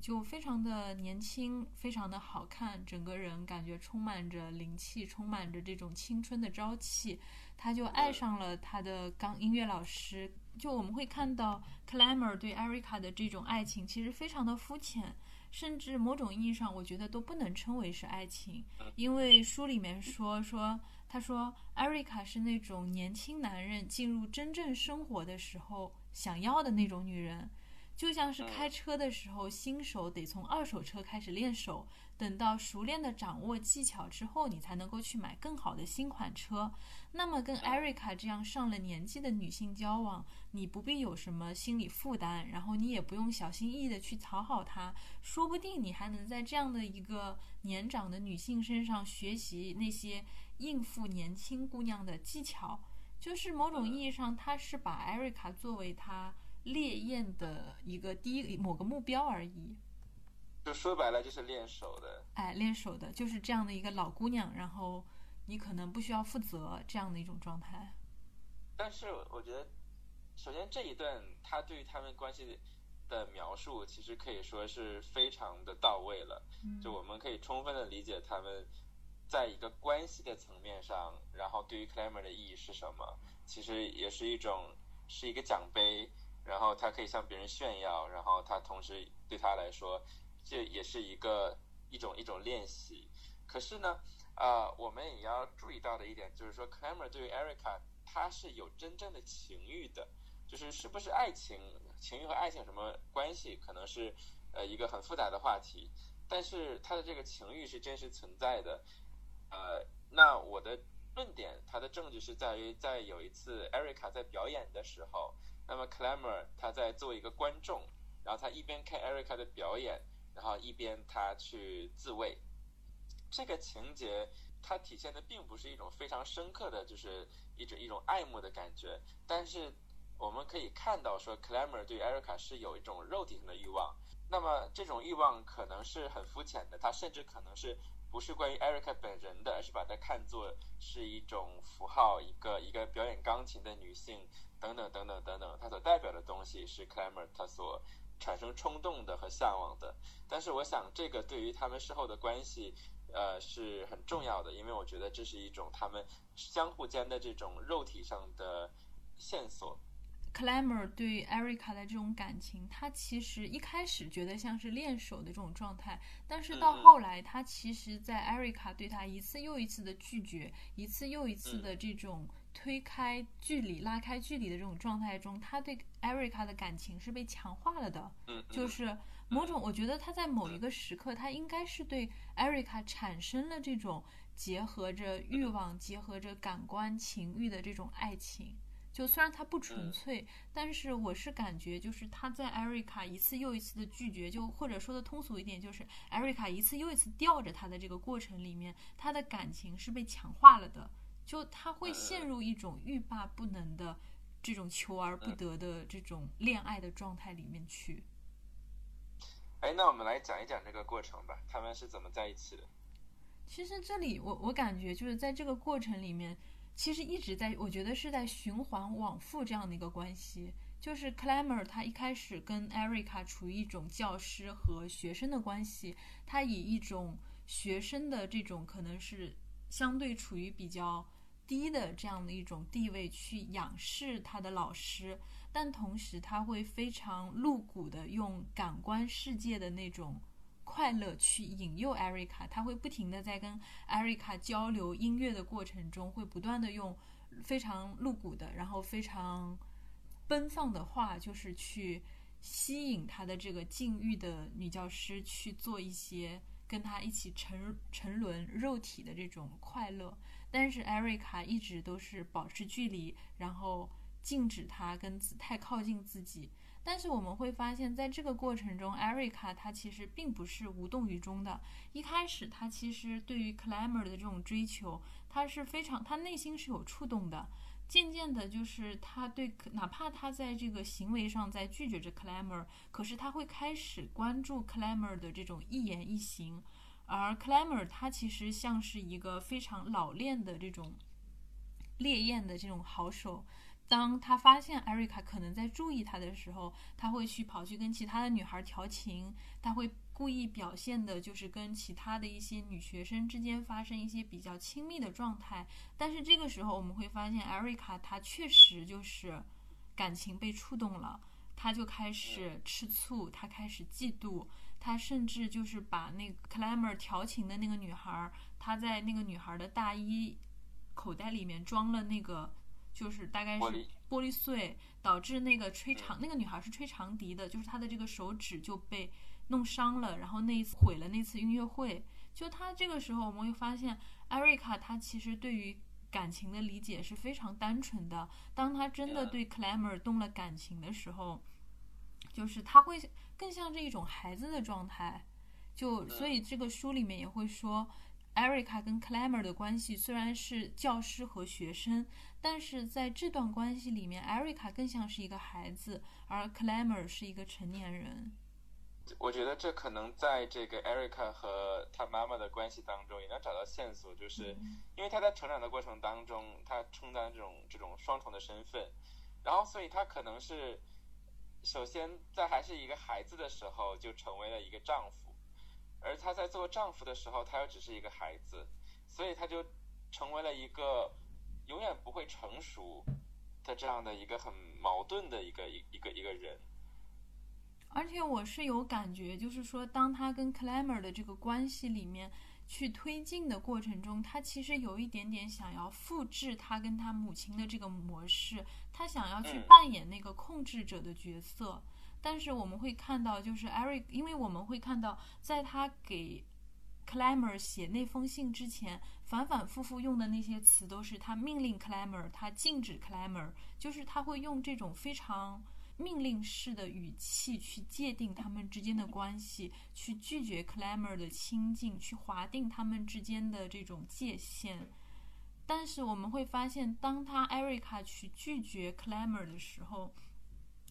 就非常的年轻，非常的好看，整个人感觉充满着灵气，充满着这种青春的朝气。他就爱上了他的钢音乐老师。就我们会看到 Clamor 对艾瑞卡的这种爱情，其实非常的肤浅，甚至某种意义上，我觉得都不能称为是爱情，因为书里面说说。他说：“艾瑞卡是那种年轻男人进入真正生活的时候想要的那种女人，就像是开车的时候，新手得从二手车开始练手，等到熟练的掌握技巧之后，你才能够去买更好的新款车。那么，跟艾瑞卡这样上了年纪的女性交往，你不必有什么心理负担，然后你也不用小心翼翼的去讨好她，说不定你还能在这样的一个年长的女性身上学习那些。”应付年轻姑娘的技巧，就是某种意义上，他是把艾瑞卡作为他猎艳的一个第一某个目标而已。就说白了，就是练手的。哎，练手的，就是这样的一个老姑娘，然后你可能不需要负责这样的一种状态。但是我觉得，首先这一段他对于他们关系的描述，其实可以说是非常的到位了。就我们可以充分的理解他们。在一个关系的层面上，然后对于 Clamor 的意义是什么？其实也是一种，是一个奖杯，然后他可以向别人炫耀，然后他同时对他来说，这也是一个一种一种练习。可是呢，啊，我们也要注意到的一点就是说，Clamor 对于 Erica 他是有真正的情欲的，就是是不是爱情，情欲和爱情有什么关系？可能是呃一个很复杂的话题，但是他的这个情欲是真实存在的。呃，那我的论点，他的证据是在于，在有一次 Erica 在表演的时候，那么 Clamor 他在做一个观众，然后他一边看 Erica 的表演，然后一边他去自慰。这个情节它体现的并不是一种非常深刻的就是一种一种爱慕的感觉，但是我们可以看到说 Clamor 对 Erica 是有一种肉体上的欲望，那么这种欲望可能是很肤浅的，他甚至可能是。不是关于 Erica 本人的，而是把它看作是一种符号，一个一个表演钢琴的女性，等等等等等等，它所代表的东西是 Clamor 他所产生冲动的和向往的。但是我想，这个对于他们事后的关系，呃，是很重要的，因为我觉得这是一种他们相互间的这种肉体上的线索。Clamor 对 Erica 的这种感情，他其实一开始觉得像是练手的这种状态，但是到后来，他其实，在 Erica 对他一次又一次的拒绝，一次又一次的这种推开距离、拉开距离的这种状态中，他对 Erica 的感情是被强化了的。就是某种，我觉得他在某一个时刻，他应该是对 Erica 产生了这种结合着欲望、结合着感官情欲的这种爱情。就虽然他不纯粹，但是我是感觉，就是他在艾瑞卡一次又一次的拒绝，就或者说的通俗一点，就是艾瑞卡一次又一次吊着他的这个过程里面，他的感情是被强化了的。就他会陷入一种欲罢不能的这种求而不得的这种恋爱的状态里面去。哎，那我们来讲一讲这个过程吧，他们是怎么在一起的？其实这里我我感觉就是在这个过程里面。其实一直在，我觉得是在循环往复这样的一个关系。就是 Clamor 他一开始跟 Erica 处于一种教师和学生的关系，他以一种学生的这种可能是相对处于比较低的这样的一种地位去仰视他的老师，但同时他会非常露骨的用感官世界的那种。快乐去引诱艾瑞卡，他会不停的在跟艾瑞卡交流音乐的过程中，会不断的用非常露骨的，然后非常奔放的话，就是去吸引他的这个禁欲的女教师去做一些跟他一起沉沉沦肉体的这种快乐。但是艾瑞卡一直都是保持距离，然后禁止他跟太靠近自己。但是我们会发现，在这个过程中，艾瑞卡她其实并不是无动于衷的。一开始，她其实对于 Clamor 的这种追求，她是非常，她内心是有触动的。渐渐的，就是他对，哪怕他在这个行为上在拒绝着 Clamor，可是他会开始关注 Clamor 的这种一言一行，而 Clamor 他其实像是一个非常老练的这种烈焰的这种好手。当他发现艾瑞卡可能在注意他的时候，他会去跑去跟其他的女孩调情，他会故意表现的就是跟其他的一些女学生之间发生一些比较亲密的状态。但是这个时候我们会发现，艾瑞卡她确实就是感情被触动了，她就开始吃醋，她开始嫉妒，他甚至就是把那个克莱默调情的那个女孩，他在那个女孩的大衣口袋里面装了那个。就是大概是玻璃碎，导致那个吹长那个女孩是吹长笛的，就是她的这个手指就被弄伤了，然后那一次毁了那次音乐会。就他这个时候，我们会发现艾瑞卡她其实对于感情的理解是非常单纯的。当她真的对克莱默动了感情的时候，就是她会更像是一种孩子的状态。就所以这个书里面也会说。艾瑞卡跟克莱默的关系虽然是教师和学生，但是在这段关系里面，艾瑞卡更像是一个孩子，而克莱默是一个成年人。我觉得这可能在这个艾瑞卡和他妈妈的关系当中也能找到线索，就是因为他在成长的过程当中，他充当这种这种双重的身份，然后所以他可能是首先在还是一个孩子的时候就成为了一个丈夫。而她在做丈夫的时候，她又只是一个孩子，所以她就成为了一个永远不会成熟的这样的一个很矛盾的一个一一个一个人。而且我是有感觉，就是说，当她跟 Clamor 的这个关系里面去推进的过程中，他其实有一点点想要复制他跟他母亲的这个模式，他想要去扮演那个控制者的角色。但是我们会看到，就是 Eric，因为我们会看到，在他给 Clamor 写那封信之前，反反复复用的那些词都是他命令 Clamor，他禁止 Clamor，就是他会用这种非常命令式的语气去界定他们之间的关系，去拒绝 Clamor 的亲近，去划定他们之间的这种界限。但是我们会发现，当他 Erica 去拒绝 Clamor 的时候，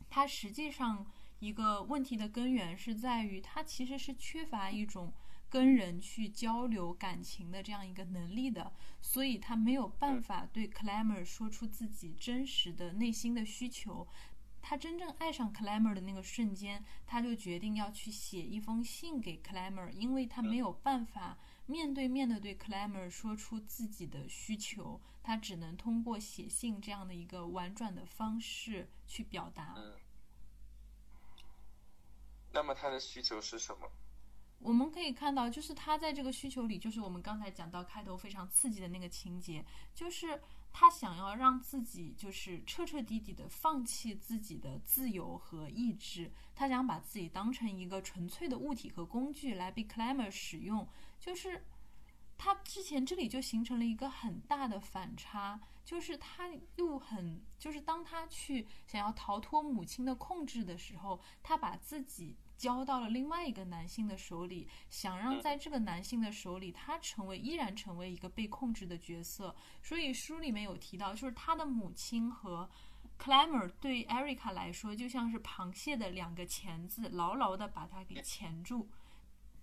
他实际上一个问题的根源是在于，他其实是缺乏一种跟人去交流感情的这样一个能力的，所以他没有办法对 Clamor 说出自己真实的内心的需求。他真正爱上 Clamor 的那个瞬间，他就决定要去写一封信给 Clamor，因为他没有办法面对面的对 Clamor 说出自己的需求，他只能通过写信这样的一个婉转的方式去表达。那么他的需求是什么？我们可以看到，就是他在这个需求里，就是我们刚才讲到开头非常刺激的那个情节，就是他想要让自己就是彻彻底底的放弃自己的自由和意志，他想把自己当成一个纯粹的物体和工具来被 Clamor 使用，就是他之前这里就形成了一个很大的反差。就是他又很，就是当他去想要逃脱母亲的控制的时候，他把自己交到了另外一个男性的手里，想让在这个男性的手里，他成为依然成为一个被控制的角色。所以书里面有提到，就是他的母亲和 Clamor 对 Erica 来说，就像是螃蟹的两个钳子，牢牢的把他给钳住。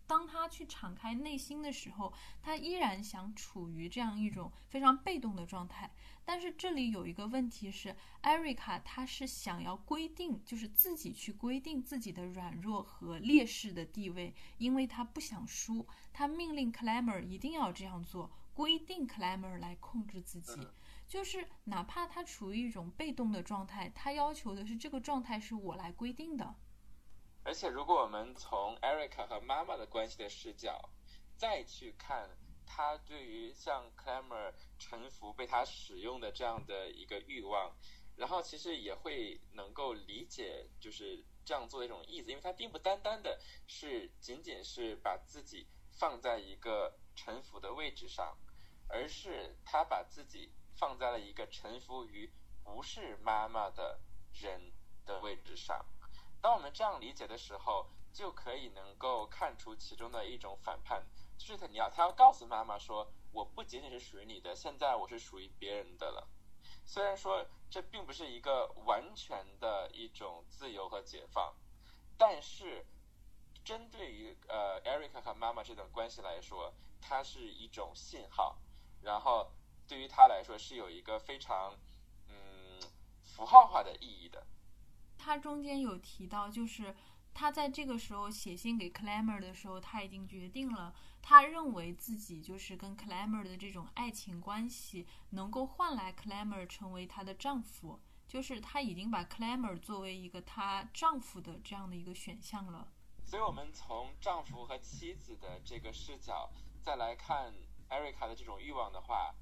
当他去敞开内心的时候，他依然想处于这样一种非常被动的状态。但是这里有一个问题是，艾瑞卡她是想要规定，就是自己去规定自己的软弱和劣势的地位，因为她不想输，她命令 Clamor 一定要这样做，规定 Clamor 来控制自己，就是哪怕他处于一种被动的状态，他要求的是这个状态是我来规定的。而且，如果我们从 Erica 和妈妈的关系的视角再去看他对于像 Clamor 臣服、被他使用的这样的一个欲望，然后其实也会能够理解就是这样做的一种意思，因为他并不单单的是仅仅是把自己放在一个臣服的位置上，而是他把自己放在了一个臣服于不是妈妈的人的位置上。当我们这样理解的时候，就可以能够看出其中的一种反叛，就是他你要他要告诉妈妈说，我不仅仅是属于你的，现在我是属于别人的了。虽然说这并不是一个完全的一种自由和解放，但是针对于呃 Erica 和妈妈这段关系来说，它是一种信号，然后对于他来说是有一个非常嗯符号化的意义的。他中间有提到，就是他在这个时候写信给 Clamor 的时候，他已经决定了。他认为自己就是跟 Clamor 的这种爱情关系，能够换来 Clamor 成为她的丈夫，就是他已经把 Clamor 作为一个她丈夫的这样的一个选项了。所以，我们从丈夫和妻子的这个视角再来看 Erica 的这种欲望的话，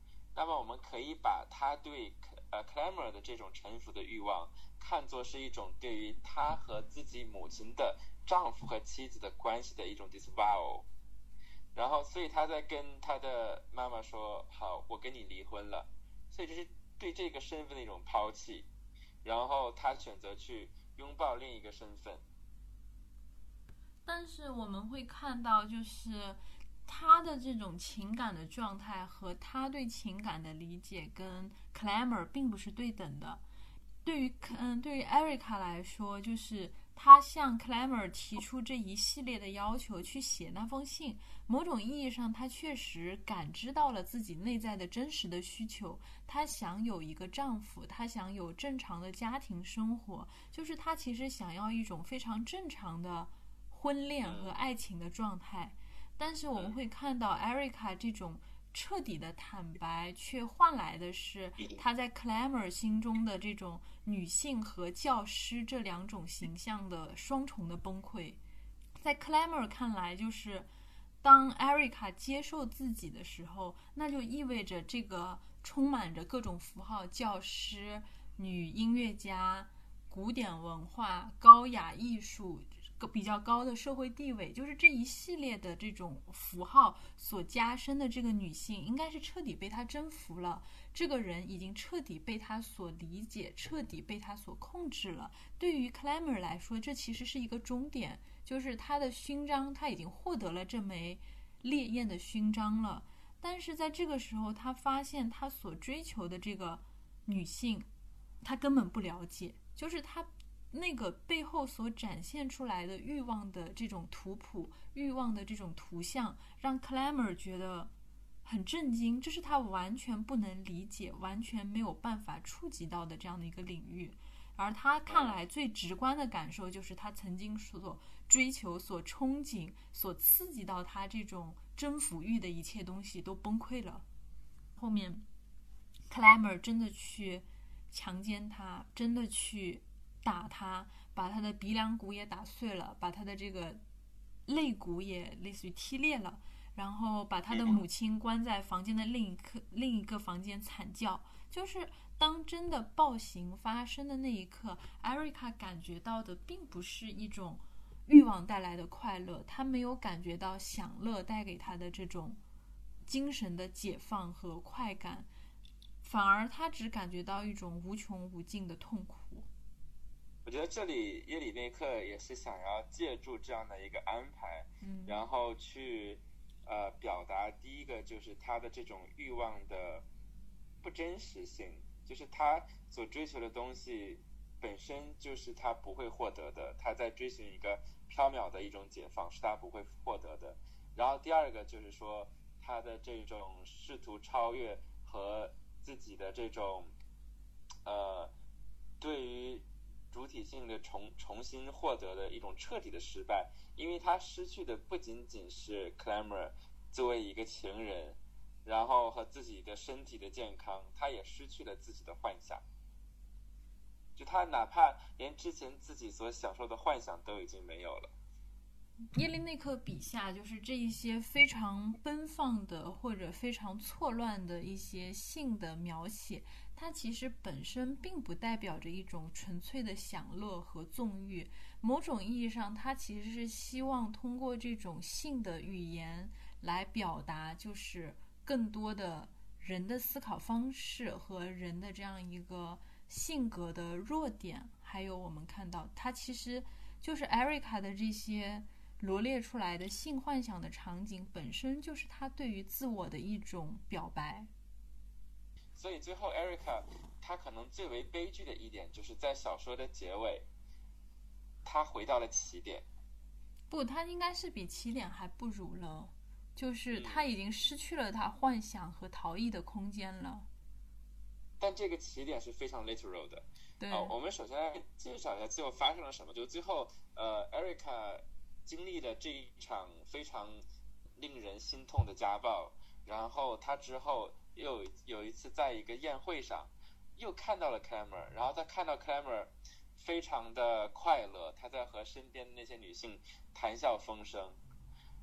那么我们可以把他对呃 Clamor 的这种臣服的欲望，看作是一种对于他和自己母亲的丈夫和妻子的关系的一种 disavow。然后，所以他在跟他的妈妈说：“好，我跟你离婚了。”所以这是对这个身份的一种抛弃。然后他选择去拥抱另一个身份。但是我们会看到，就是他的这种情感的状态和他对情感的理解跟 Clamor 并不是对等的。对于嗯，对于 Erica 来说，就是。他向 Clamor 提出这一系列的要求，去写那封信。某种意义上，他确实感知到了自己内在的真实的需求。她想有一个丈夫，她想有正常的家庭生活，就是她其实想要一种非常正常的婚恋和爱情的状态。但是我们会看到 Erica 这种。彻底的坦白，却换来的是她在 Clamor 心中的这种女性和教师这两种形象的双重的崩溃。在 Clamor 看来，就是当 Erica 接受自己的时候，那就意味着这个充满着各种符号、教师、女音乐家、古典文化、高雅艺术。比较高的社会地位，就是这一系列的这种符号所加深的这个女性，应该是彻底被他征服了。这个人已经彻底被他所理解，彻底被他所控制了。对于 Clamor 来说，这其实是一个终点，就是他的勋章，他已经获得了这枚烈焰的勋章了。但是在这个时候，他发现他所追求的这个女性，他根本不了解，就是他。那个背后所展现出来的欲望的这种图谱，欲望的这种图像，让 Clamor 觉得很震惊。这是他完全不能理解、完全没有办法触及到的这样的一个领域。而他看来最直观的感受，就是他曾经所追求、所憧憬、所刺激到他这种征服欲的一切东西都崩溃了。后面，Clamor 真的去强奸他，真的去。打他，把他的鼻梁骨也打碎了，把他的这个肋骨也类似于踢裂了，然后把他的母亲关在房间的另一刻另一个房间惨叫。就是当真的暴行发生的那一刻，艾瑞卡感觉到的并不是一种欲望带来的快乐，他没有感觉到享乐带给他的这种精神的解放和快感，反而他只感觉到一种无穷无尽的痛苦。我觉得这里耶里内克也是想要借助这样的一个安排，嗯，然后去呃表达第一个就是他的这种欲望的不真实性，就是他所追求的东西本身就是他不会获得的，他在追寻一个缥缈的一种解放，是他不会获得的。然后第二个就是说他的这种试图超越和自己的这种呃对于。主体性的重重新获得的一种彻底的失败，因为他失去的不仅仅是 Clamor 作为一个情人，然后和自己的身体的健康，他也失去了自己的幻想。就他哪怕连之前自己所享受的幻想都已经没有了。耶利内克笔下就是这一些非常奔放的或者非常错乱的一些性的描写。它其实本身并不代表着一种纯粹的享乐和纵欲，某种意义上，它其实是希望通过这种性的语言来表达，就是更多的人的思考方式和人的这样一个性格的弱点。还有我们看到，它其实就是艾瑞卡的这些罗列出来的性幻想的场景，本身就是他对于自我的一种表白。所以最后 Erica 她可能最为悲剧的一点，就是在小说的结尾，他回到了起点。不，他应该是比起点还不如了，就是他已经失去了他幻想和逃逸的空间了。但这个起点是非常 literal 的。对。我们首先来介绍一下最后发生了什么。就最后，呃，Erica 经历了这一场非常令人心痛的家暴，然后他之后。又有一次，在一个宴会上，又看到了 Clamor，然后他看到 Clamor 非常的快乐，他在和身边的那些女性谈笑风生。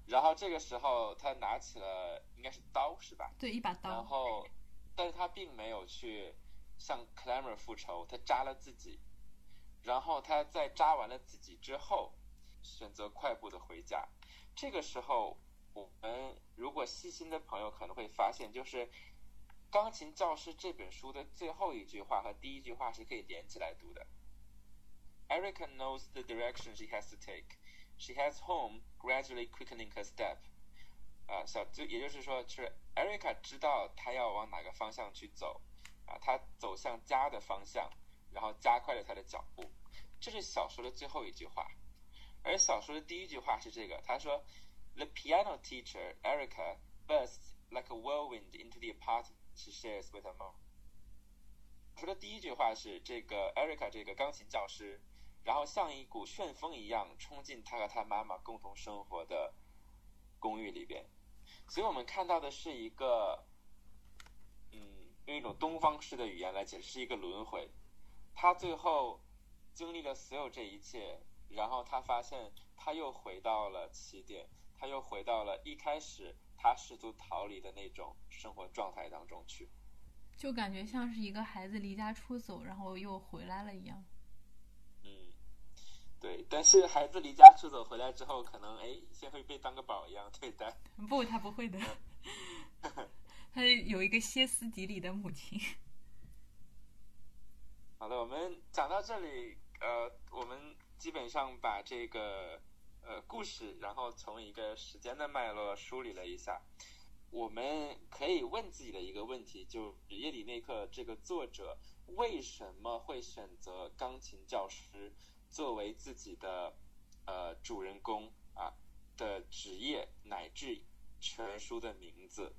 然后这个时候，他拿起了应该是刀是吧？对，一把刀。然后，但是他并没有去向 Clamor 复仇，他扎了自己。然后他在扎完了自己之后，选择快步的回家。这个时候，我们如果细心的朋友可能会发现，就是。钢琴教师这本书的最后一句话和第一句话是可以连起来读的。Erica knows the direction she has to take. She heads home, gradually quickening her step. 啊，小就也就是说，是 Erica 知道她要往哪个方向去走，啊，她走向家的方向，然后加快了她的脚步。这是小说的最后一句话，而小说的第一句话是这个，他说：“The piano teacher Erica bursts like a whirlwind into the apartment.” She shares with her mom。说的第一句话是这个 Erica 这个钢琴教师，然后像一股旋风一样冲进他和他妈妈共同生活的公寓里边。所以我们看到的是一个，嗯，用一种东方式的语言来解释，是一个轮回。他最后经历了所有这一切，然后他发现他又回到了起点，他又回到了一开始。他试图逃离的那种生活状态当中去，就感觉像是一个孩子离家出走，然后又回来了一样。嗯，对。但是孩子离家出走回来之后，可能哎，先会被当个宝一样对待。不，他不会的。他有一个歇斯底里的母亲。好的，我们讲到这里，呃，我们基本上把这个。呃，故事，然后从一个时间的脉络梳理了一下，我们可以问自己的一个问题，就耶里内克这个作者为什么会选择钢琴教师作为自己的呃主人公啊的职业乃至全书的名字？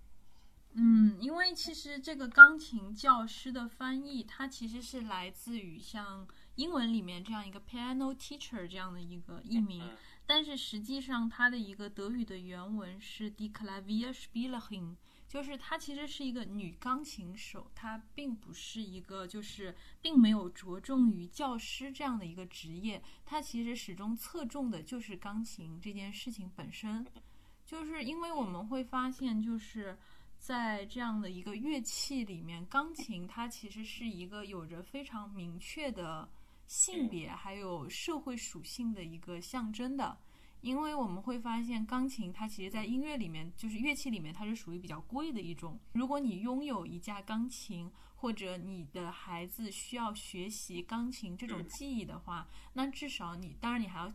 嗯，因为其实这个钢琴教师的翻译，它其实是来自于像英文里面这样一个 piano teacher 这样的一个译名。但是实际上，它的一个德语的原文是 Die Klavierspielerin，就是她其实是一个女钢琴手，她并不是一个就是并没有着重于教师这样的一个职业，她其实始终侧重的就是钢琴这件事情本身。就是因为我们会发现，就是在这样的一个乐器里面，钢琴它其实是一个有着非常明确的。性别还有社会属性的一个象征的，因为我们会发现钢琴它其实，在音乐里面就是乐器里面，它是属于比较贵的一种。如果你拥有一架钢琴，或者你的孩子需要学习钢琴这种技艺的话，那至少你，当然你还要，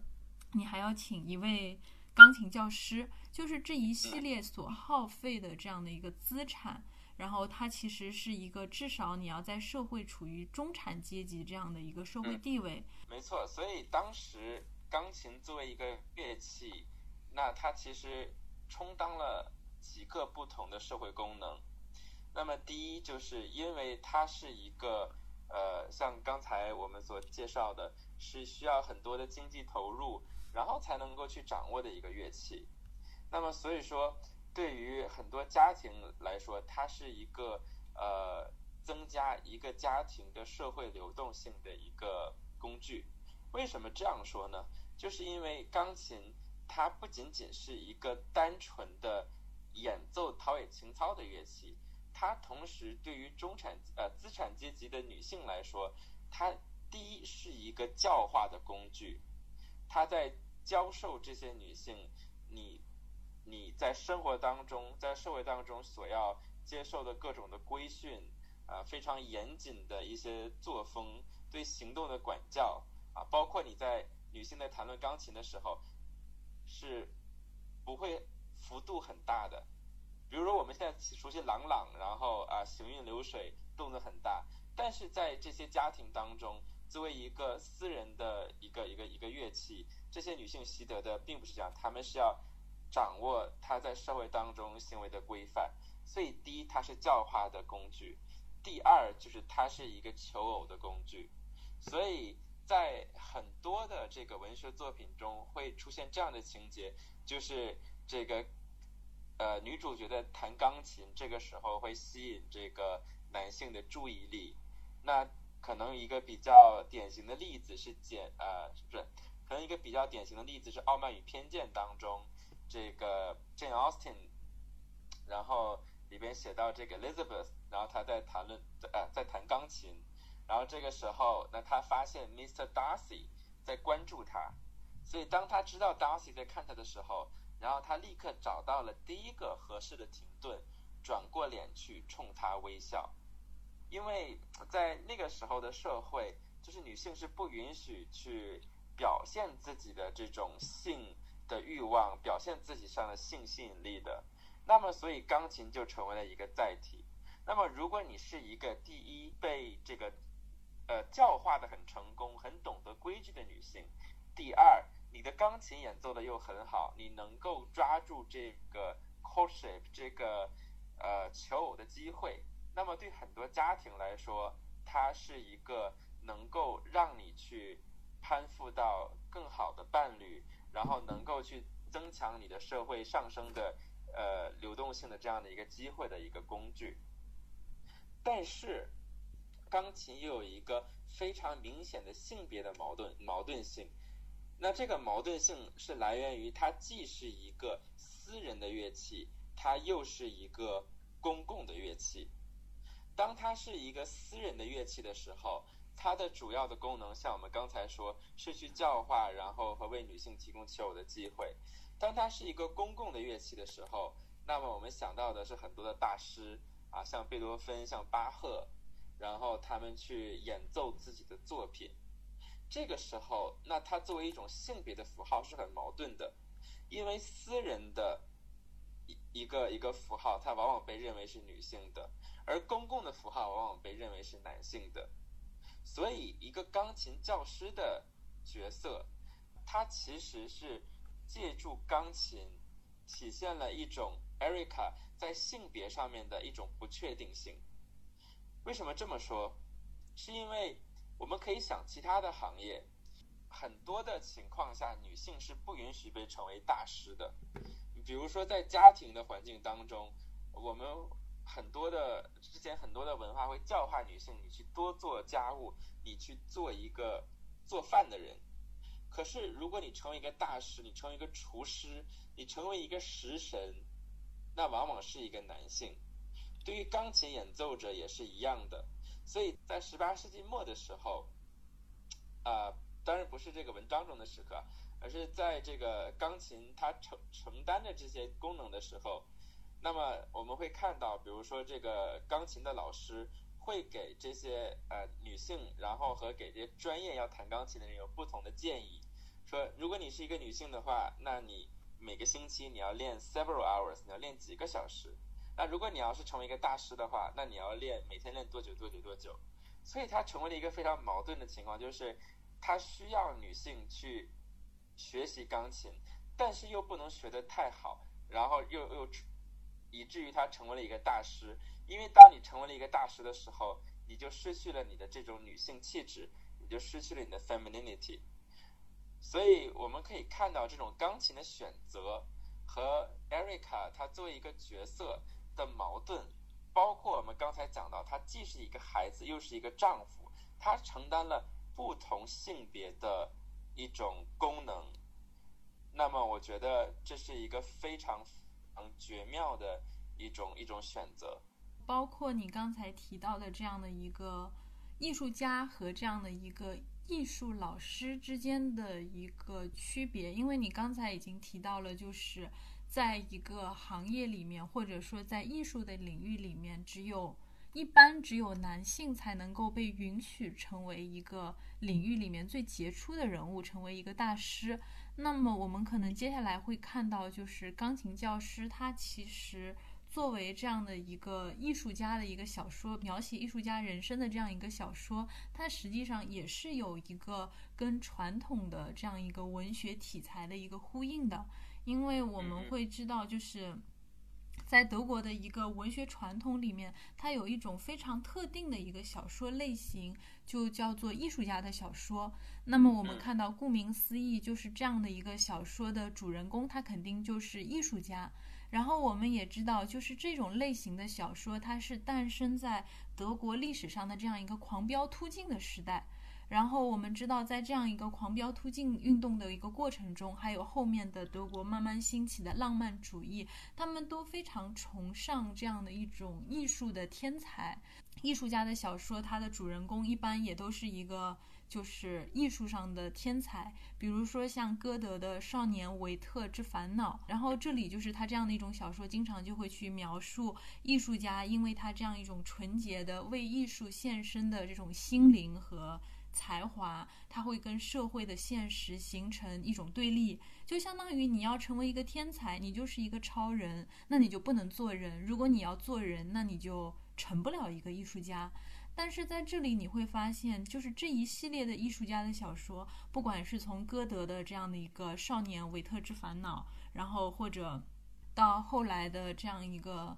你还要请一位钢琴教师，就是这一系列所耗费的这样的一个资产。然后它其实是一个，至少你要在社会处于中产阶级这样的一个社会地位。没错，所以当时钢琴作为一个乐器，那它其实充当了几个不同的社会功能。那么第一，就是因为它是一个呃，像刚才我们所介绍的，是需要很多的经济投入，然后才能够去掌握的一个乐器。那么所以说。对于很多家庭来说，它是一个呃增加一个家庭的社会流动性的一个工具。为什么这样说呢？就是因为钢琴它不仅仅是一个单纯的演奏陶冶情操的乐器，它同时对于中产呃资产阶级的女性来说，它第一是一个教化的工具，它在教授这些女性你。你在生活当中，在社会当中所要接受的各种的规训，啊，非常严谨的一些作风，对行动的管教，啊，包括你在女性在谈论钢琴的时候，是不会幅度很大的。比如说我们现在熟悉朗朗，然后啊行云流水，动作很大。但是在这些家庭当中，作为一个私人的一个一个一个乐器，这些女性习得的并不是这样，她们是要掌握她在社会当中行为的规范。所以，第一，它是教化的工具；第二，就是它是一个求偶的工具。所以在很多的这个文学作品中，会出现这样的情节，就是这个呃女主角的弹钢琴，这个时候会吸引这个男性的注意力。那可能一个比较典型的例子是简呃不是，可能一个比较典型的例子是《傲慢与偏见》当中，这个 Jane Austen，然后里边写到这个 Elizabeth，然后她在谈论呃在弹钢琴，然后这个时候那她发现 Mr. Darcy 在关注她，所以当她知道 Darcy 在看她的时候，然后她立刻找到了第一个合适的停顿，转过脸去冲他微笑。因为在那个时候的社会，就是女性是不允许去表现自己的这种性的欲望，表现自己上的性吸引力的。那么，所以钢琴就成为了一个载体。那么，如果你是一个第一被这个呃教化的很成功、很懂得规矩的女性，第二，你的钢琴演奏的又很好，你能够抓住这个 courtship 这个呃求偶的机会。那么对很多家庭来说，它是一个能够让你去攀附到更好的伴侣，然后能够去增强你的社会上升的呃流动性的这样的一个机会的一个工具。但是，钢琴又有一个非常明显的性别的矛盾矛盾性。那这个矛盾性是来源于它既是一个私人的乐器，它又是一个公共的乐器。当它是一个私人的乐器的时候，它的主要的功能，像我们刚才说，是去教化，然后和为女性提供求偶的机会。当它是一个公共的乐器的时候，那么我们想到的是很多的大师啊，像贝多芬、像巴赫，然后他们去演奏自己的作品。这个时候，那它作为一种性别的符号是很矛盾的，因为私人的一一个一个符号，它往往被认为是女性的。而公共的符号往往被认为是男性的，所以一个钢琴教师的角色，他其实是借助钢琴，体现了一种 Erica 在性别上面的一种不确定性。为什么这么说？是因为我们可以想其他的行业，很多的情况下，女性是不允许被称为大师的。比如说在家庭的环境当中，我们。很多的之前很多的文化会教化女性，你去多做家务，你去做一个做饭的人。可是如果你成为一个大师，你成为一个厨师，你成为一个食神，那往往是一个男性。对于钢琴演奏者也是一样的。所以在十八世纪末的时候，啊，当然不是这个文章中的时刻，而是在这个钢琴它承承担着这些功能的时候。那么我们会看到，比如说这个钢琴的老师会给这些呃女性，然后和给这些专业要弹钢琴的人有不同的建议，说如果你是一个女性的话，那你每个星期你要练 several hours，你要练几个小时。那如果你要是成为一个大师的话，那你要练每天练多久多久多久。所以它成为了一个非常矛盾的情况，就是它需要女性去学习钢琴，但是又不能学得太好，然后又又。以至于他成为了一个大师，因为当你成为了一个大师的时候，你就失去了你的这种女性气质，你就失去了你的 femininity。所以我们可以看到这种钢琴的选择和 Erica 她作为一个角色的矛盾，包括我们刚才讲到，她既是一个孩子，又是一个丈夫，她承担了不同性别的一种功能。那么，我觉得这是一个非常。嗯，绝妙的一种一种选择，包括你刚才提到的这样的一个艺术家和这样的一个艺术老师之间的一个区别，因为你刚才已经提到了，就是在一个行业里面，或者说在艺术的领域里面，只有一般只有男性才能够被允许成为一个领域里面最杰出的人物，成为一个大师。那么我们可能接下来会看到，就是钢琴教师他其实作为这样的一个艺术家的一个小说，描写艺术家人生的这样一个小说，它实际上也是有一个跟传统的这样一个文学题材的一个呼应的，因为我们会知道，就是在德国的一个文学传统里面，它有一种非常特定的一个小说类型，就叫做艺术家的小说。那么我们看到，顾名思义，就是这样的一个小说的主人公，他肯定就是艺术家。然后我们也知道，就是这种类型的小说，它是诞生在德国历史上的这样一个狂飙突进的时代。然后我们知道，在这样一个狂飙突进运动的一个过程中，还有后面的德国慢慢兴起的浪漫主义，他们都非常崇尚这样的一种艺术的天才。艺术家的小说，它的主人公一般也都是一个。就是艺术上的天才，比如说像歌德的《少年维特之烦恼》，然后这里就是他这样的一种小说，经常就会去描述艺术家，因为他这样一种纯洁的为艺术献身的这种心灵和才华，他会跟社会的现实形成一种对立，就相当于你要成为一个天才，你就是一个超人，那你就不能做人；如果你要做人，那你就成不了一个艺术家。但是在这里你会发现，就是这一系列的艺术家的小说，不管是从歌德的这样的一个《少年维特之烦恼》，然后或者到后来的这样一个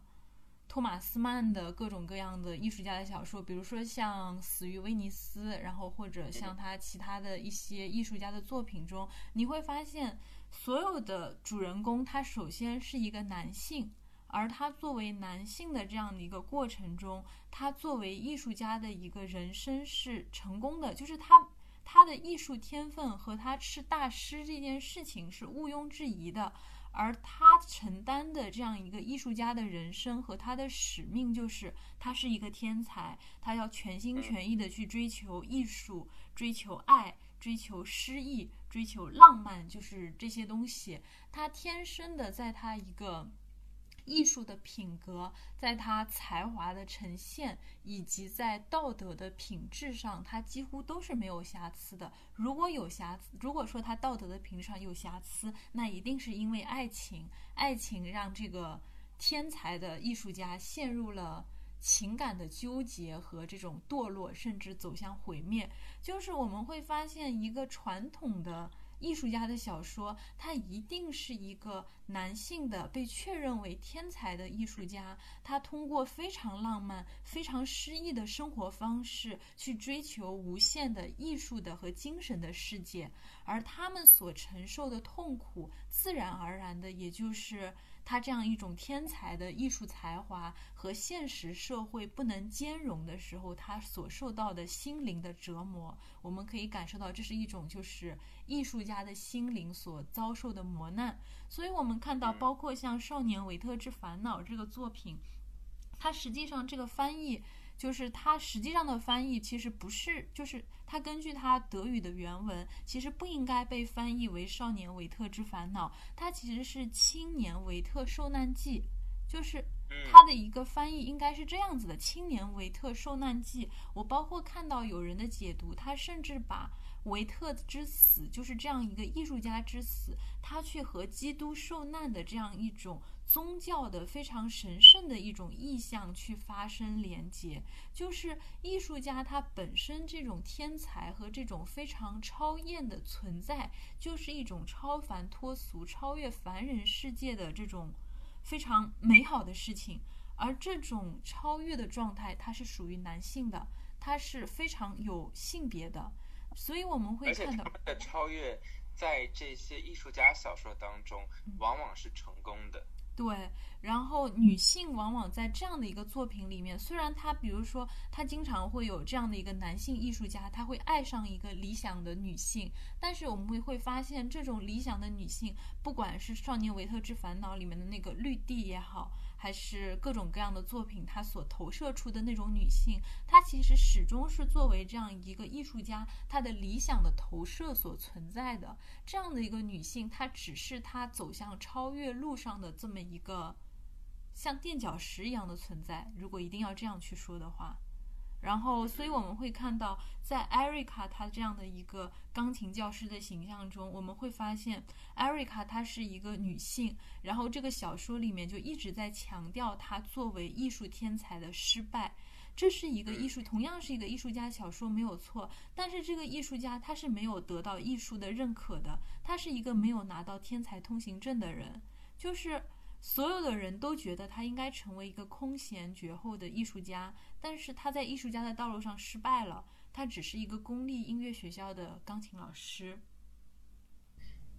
托马斯曼的各种各样的艺术家的小说，比如说像《死于威尼斯》，然后或者像他其他的一些艺术家的作品中，你会发现，所有的主人公他首先是一个男性。而他作为男性的这样的一个过程中，他作为艺术家的一个人生是成功的，就是他他的艺术天分和他是大师这件事情是毋庸置疑的。而他承担的这样一个艺术家的人生和他的使命，就是他是一个天才，他要全心全意的去追求艺术、追求爱、追求诗意、追求浪漫，就是这些东西，他天生的在他一个。艺术的品格，在他才华的呈现以及在道德的品质上，他几乎都是没有瑕疵的。如果有瑕疵，如果说他道德的品质上有瑕疵，那一定是因为爱情，爱情让这个天才的艺术家陷入了情感的纠结和这种堕落，甚至走向毁灭。就是我们会发现一个传统的。艺术家的小说，他一定是一个男性的被确认为天才的艺术家。他通过非常浪漫、非常诗意的生活方式去追求无限的艺术的和精神的世界，而他们所承受的痛苦，自然而然的，也就是。他这样一种天才的艺术才华和现实社会不能兼容的时候，他所受到的心灵的折磨，我们可以感受到这是一种就是艺术家的心灵所遭受的磨难。所以，我们看到，包括像《少年维特之烦恼》这个作品，它实际上这个翻译。就是它实际上的翻译其实不是，就是它根据它德语的原文，其实不应该被翻译为《少年维特之烦恼》，它其实是《青年维特受难记》，就是它的一个翻译应该是这样子的，《青年维特受难记》。我包括看到有人的解读，他甚至把。维特之死就是这样一个艺术家之死，他去和基督受难的这样一种宗教的非常神圣的一种意象去发生连接，就是艺术家他本身这种天才和这种非常超验的存在，就是一种超凡脱俗、超越凡人世界的这种非常美好的事情，而这种超越的状态，它是属于男性的，它是非常有性别的。所以我们会看到，的超越在这些艺术家小说当中往往是成功的。对，然后女性往往在这样的一个作品里面，虽然她比如说她经常会有这样的一个男性艺术家，他会爱上一个理想的女性，但是我们会会发现，这种理想的女性，不管是《少年维特之烦恼》里面的那个绿地也好。还是各种各样的作品，它所投射出的那种女性，她其实始终是作为这样一个艺术家她的理想的投射所存在的。这样的一个女性，她只是她走向超越路上的这么一个像垫脚石一样的存在。如果一定要这样去说的话，然后，所以我们会看到，在艾瑞卡她这样的一个钢琴教师的形象中，我们会发现艾瑞卡她是一个女性。然后，这个小说里面就一直在强调她作为艺术天才的失败。这是一个艺术，同样是一个艺术家小说没有错。但是这个艺术家他是没有得到艺术的认可的，他是一个没有拿到天才通行证的人，就是。所有的人都觉得他应该成为一个空前绝后的艺术家，但是他在艺术家的道路上失败了。他只是一个公立音乐学校的钢琴老师。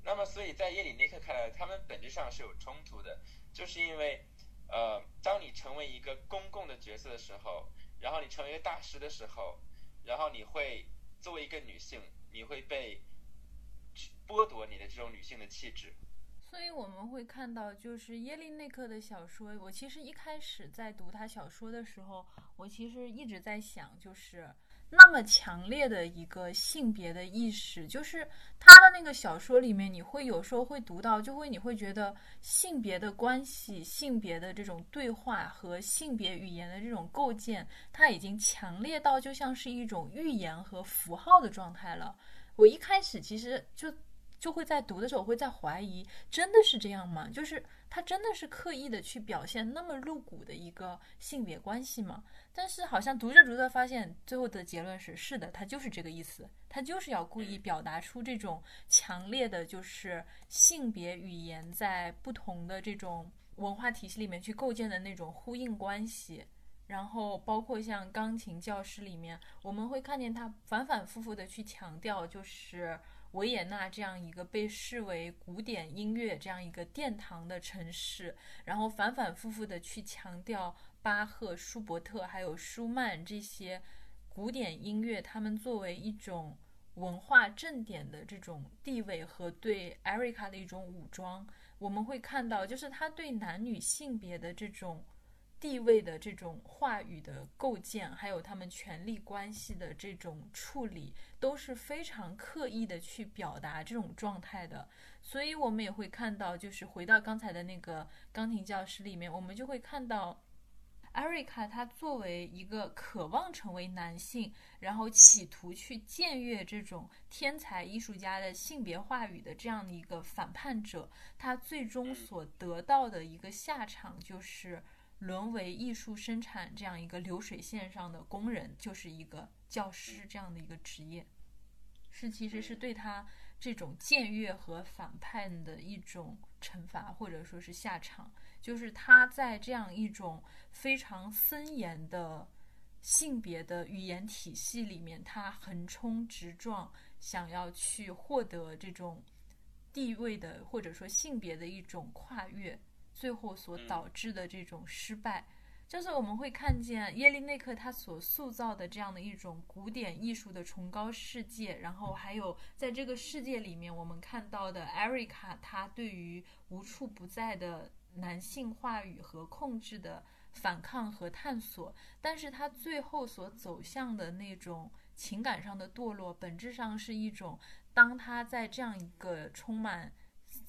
那么，所以在耶里内克看来，他们本质上是有冲突的，就是因为，呃，当你成为一个公共的角色的时候，然后你成为一个大师的时候，然后你会作为一个女性，你会被剥夺你的这种女性的气质。所以我们会看到，就是耶利内克的小说。我其实一开始在读他小说的时候，我其实一直在想，就是那么强烈的一个性别的意识，就是他的那个小说里面，你会有时候会读到，就会你会觉得性别的关系、性别的这种对话和性别语言的这种构建，它已经强烈到就像是一种预言和符号的状态了。我一开始其实就。就会在读的时候会在怀疑，真的是这样吗？就是他真的是刻意的去表现那么露骨的一个性别关系吗？但是好像读着读着发现，最后的结论是是的，他就是这个意思，他就是要故意表达出这种强烈的，就是性别语言在不同的这种文化体系里面去构建的那种呼应关系。然后包括像钢琴教师里面，我们会看见他反反复复的去强调，就是。维也纳这样一个被视为古典音乐这样一个殿堂的城市，然后反反复复的去强调巴赫、舒伯特还有舒曼这些古典音乐，他们作为一种文化正典的这种地位和对艾瑞卡的一种武装，我们会看到，就是他对男女性别的这种。地位的这种话语的构建，还有他们权力关系的这种处理，都是非常刻意的去表达这种状态的。所以，我们也会看到，就是回到刚才的那个钢琴教室里面，我们就会看到艾瑞卡他作为一个渴望成为男性，然后企图去僭越这种天才艺术家的性别话语的这样的一个反叛者，他最终所得到的一个下场就是。沦为艺术生产这样一个流水线上的工人，就是一个教师这样的一个职业，是其实是对他这种僭越和反叛的一种惩罚，或者说是下场。就是他在这样一种非常森严的性别的语言体系里面，他横冲直撞，想要去获得这种地位的或者说性别的一种跨越。最后所导致的这种失败，就是我们会看见耶利内克他所塑造的这样的一种古典艺术的崇高世界，然后还有在这个世界里面我们看到的艾瑞卡他对于无处不在的男性话语和控制的反抗和探索，但是他最后所走向的那种情感上的堕落，本质上是一种当他在这样一个充满。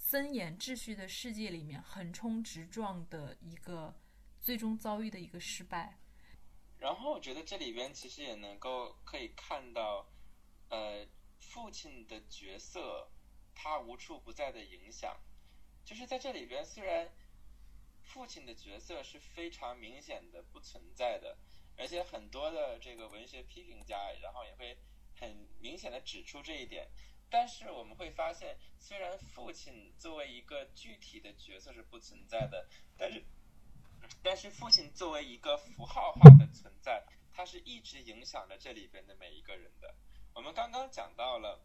森严秩序的世界里面横冲直撞的一个最终遭遇的一个失败，然后我觉得这里边其实也能够可以看到，呃，父亲的角色他无处不在的影响，就是在这里边虽然父亲的角色是非常明显的不存在的，而且很多的这个文学批评家然后也会很明显的指出这一点。但是我们会发现，虽然父亲作为一个具体的角色是不存在的，但是，但是父亲作为一个符号化的存在，他是一直影响着这里边的每一个人的。我们刚刚讲到了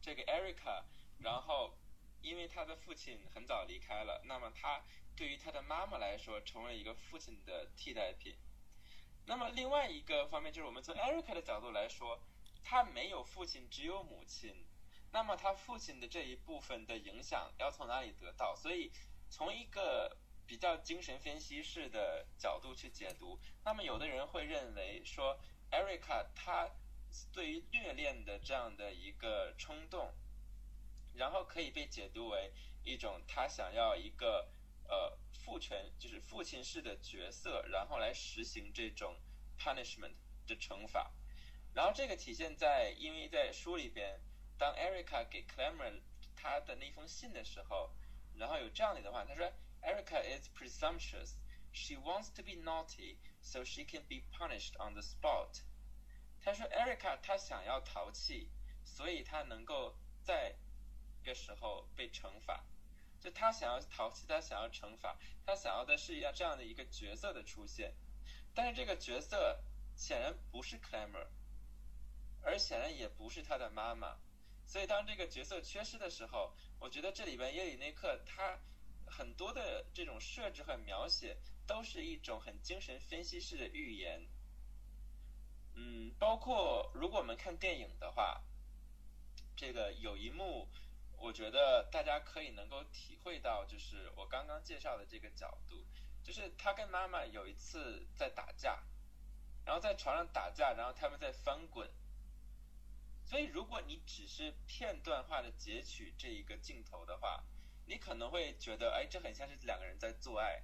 这个 Erica，然后因为他的父亲很早离开了，那么他对于他的妈妈来说成为一个父亲的替代品。那么另外一个方面就是我们从 Erica 的角度来说，他没有父亲，只有母亲。那么他父亲的这一部分的影响要从哪里得到？所以从一个比较精神分析式的角度去解读，那么有的人会认为说，艾瑞卡他对于虐恋的这样的一个冲动，然后可以被解读为一种他想要一个呃父权，就是父亲式的角色，然后来实行这种 punishment 的惩罚。然后这个体现在，因为在书里边，当 Erica 给 Clemmer 他的那封信的时候，然后有这样的一段话，他说：“Erica is presumptuous. She wants to be naughty so she can be punished on the spot.” 他说：“Erica 她想要淘气，所以她能够在这个时候被惩罚。就她想要淘气，她想要惩罚，她想要的是要这样的一个角色的出现。但是这个角色显然不是 Clemmer。”而显然也不是他的妈妈，所以当这个角色缺失的时候，我觉得这里边耶里内克他很多的这种设置和描写都是一种很精神分析式的预言。嗯，包括如果我们看电影的话，这个有一幕，我觉得大家可以能够体会到，就是我刚刚介绍的这个角度，就是他跟妈妈有一次在打架，然后在床上打架，然后他们在翻滚。所以，如果你只是片段化的截取这一个镜头的话，你可能会觉得，哎，这很像是两个人在做爱。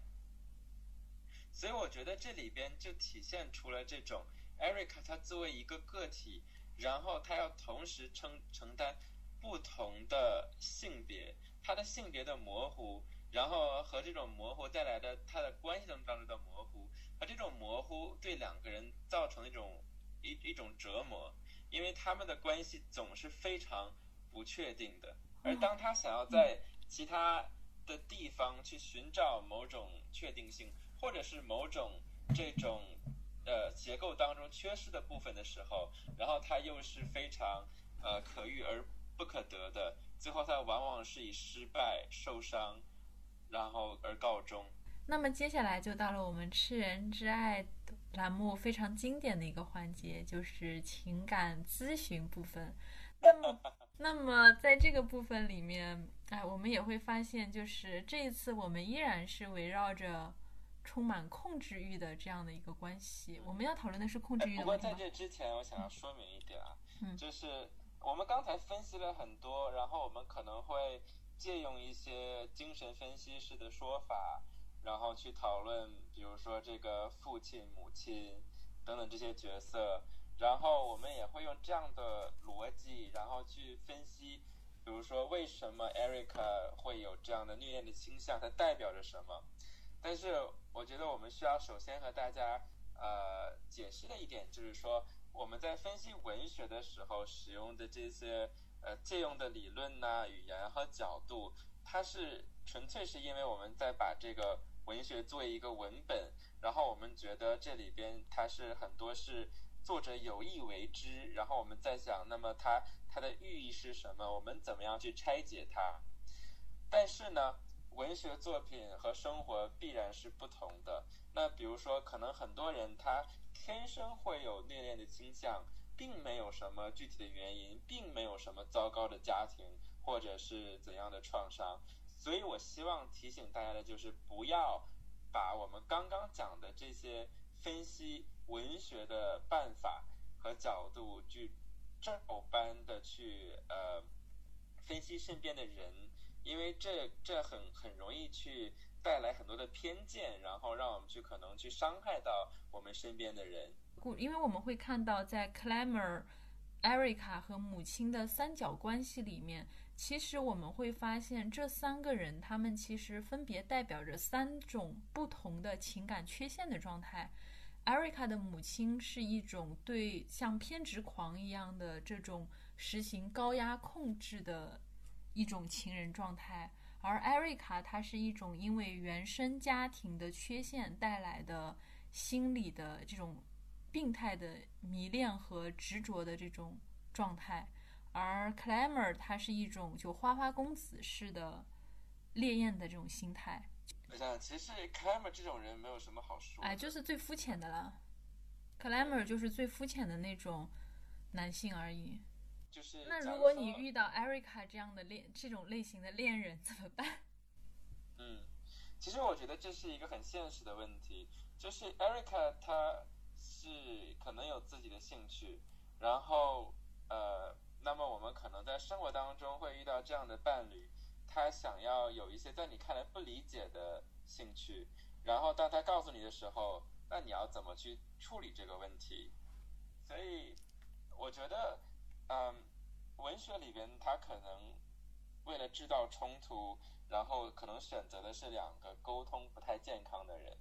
所以，我觉得这里边就体现出了这种 Erica 她作为一个个体，然后她要同时承承担不同的性别，她的性别的模糊，然后和这种模糊带来的她的关系当中的模糊，和这种模糊对两个人造成一种一一种折磨。因为他们的关系总是非常不确定的，而当他想要在其他的地方去寻找某种确定性，或者是某种这种呃结构当中缺失的部分的时候，然后他又是非常呃可遇而不可得的，最后他往往是以失败、受伤，然后而告终。那么接下来就到了我们吃人之爱。栏目非常经典的一个环节就是情感咨询部分。那么，那么在这个部分里面，哎，我们也会发现，就是这一次我们依然是围绕着充满控制欲的这样的一个关系。我们要讨论的是控制欲的问题不过在这之前，我想要说明一点啊，就是我们刚才分析了很多，然后我们可能会借用一些精神分析式的说法。然后去讨论，比如说这个父亲、母亲等等这些角色，然后我们也会用这样的逻辑，然后去分析，比如说为什么 Erica 会有这样的虐恋的倾向，它代表着什么？但是我觉得我们需要首先和大家呃解释的一点就是说，我们在分析文学的时候使用的这些呃借用的理论呐、语言和角度，它是纯粹是因为我们在把这个。文学作为一个文本，然后我们觉得这里边它是很多是作者有意为之，然后我们在想，那么它它的寓意是什么？我们怎么样去拆解它？但是呢，文学作品和生活必然是不同的。那比如说，可能很多人他天生会有虐恋的倾向，并没有什么具体的原因，并没有什么糟糕的家庭或者是怎样的创伤。所以我希望提醒大家的就是，不要把我们刚刚讲的这些分析文学的办法和角度，去照搬的去呃分析身边的人，因为这这很很容易去带来很多的偏见，然后让我们去可能去伤害到我们身边的人。故因为我们会看到在 Clemmer、Erica 和母亲的三角关系里面。其实我们会发现，这三个人他们其实分别代表着三种不同的情感缺陷的状态。艾瑞卡的母亲是一种对像偏执狂一样的这种实行高压控制的一种情人状态，而艾瑞卡她是一种因为原生家庭的缺陷带来的心理的这种病态的迷恋和执着的这种状态。而 clammer 他是一种就花花公子式的烈焰的这种心态。我想，其实 clammer 这种人没有什么好说。哎，就是最肤浅的了。clammer 就是最肤浅的那种男性而已。就是。那如果你遇到 Erica 这样的恋这种类型的恋人怎么办？嗯，其实我觉得这是一个很现实的问题，就是 Erica 他是可能有自己的兴趣，然后呃。那么我们可能在生活当中会遇到这样的伴侣，他想要有一些在你看来不理解的兴趣，然后当他告诉你的时候，那你要怎么去处理这个问题？所以我觉得，嗯，文学里边他可能为了制造冲突，然后可能选择的是两个沟通不太健康的人。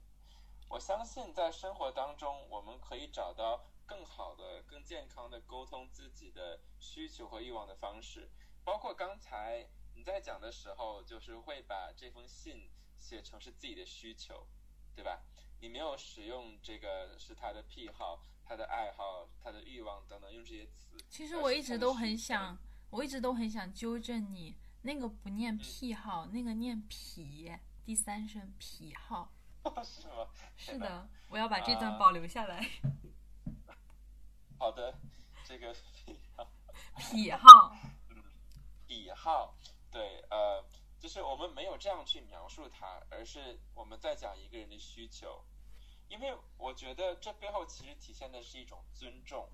我相信在生活当中，我们可以找到更好的、更健康的沟通自己的需求和欲望的方式。包括刚才你在讲的时候，就是会把这封信写成是自己的需求，对吧？你没有使用这个是他的癖好、他的爱好、他的欲望等等，用这些词。其实我一直都很想，我一直都很想纠正你，那个不念癖好，那个念癖，第三声癖好。是吗？是的，我要把这段保留下来。好的，这个癖好。癖好。嗯，癖好。对，呃，就是我们没有这样去描述它，而是我们在讲一个人的需求。因为我觉得这背后其实体现的是一种尊重，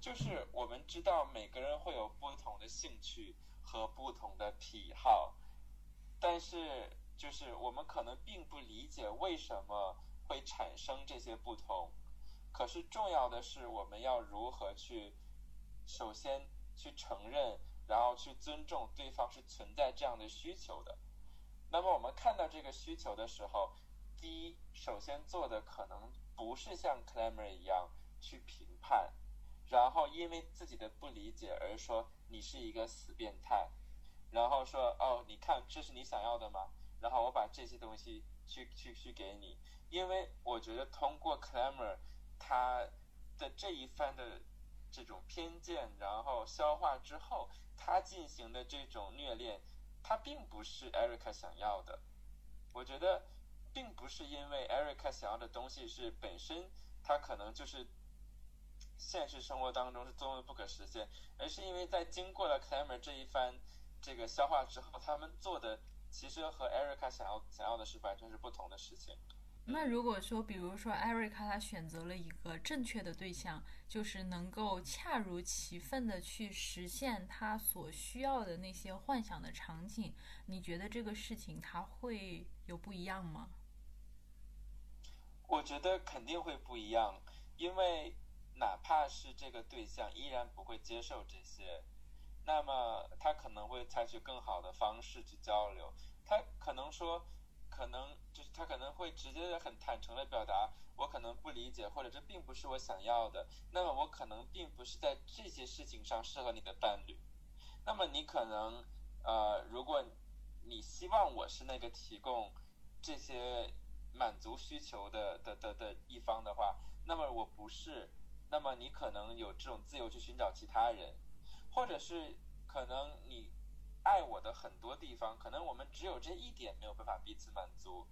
就是我们知道每个人会有不同的兴趣和不同的癖好，但是。就是我们可能并不理解为什么会产生这些不同，可是重要的是我们要如何去首先去承认，然后去尊重对方是存在这样的需求的。那么我们看到这个需求的时候，第一，首先做的可能不是像 clam 一样去评判，然后因为自己的不理解而说你是一个死变态，然后说哦，你看这是你想要的吗？然后我把这些东西去去去给你，因为我觉得通过 clam 他的这一番的这种偏见，然后消化之后，他进行的这种虐恋，他并不是 Erica 想要的。我觉得并不是因为 Erica 想要的东西是本身他可能就是现实生活当中是多么不可实现，而是因为在经过了 Clamor 这一番这个消化之后，他们做的。其实和 Erica 想要想要的是完全是不同的事情。那如果说，比如说 Erica 他选择了一个正确的对象，就是能够恰如其分的去实现他所需要的那些幻想的场景，你觉得这个事情他会有不一样吗？我觉得肯定会不一样，因为哪怕是这个对象依然不会接受这些。那么他可能会采取更好的方式去交流，他可能说，可能就是他可能会直接的很坦诚的表达，我可能不理解，或者这并不是我想要的。那么我可能并不是在这些事情上适合你的伴侣。那么你可能，呃，如果你希望我是那个提供这些满足需求的的的的一方的话，那么我不是。那么你可能有这种自由去寻找其他人。或者是可能你爱我的很多地方，可能我们只有这一点没有办法彼此满足，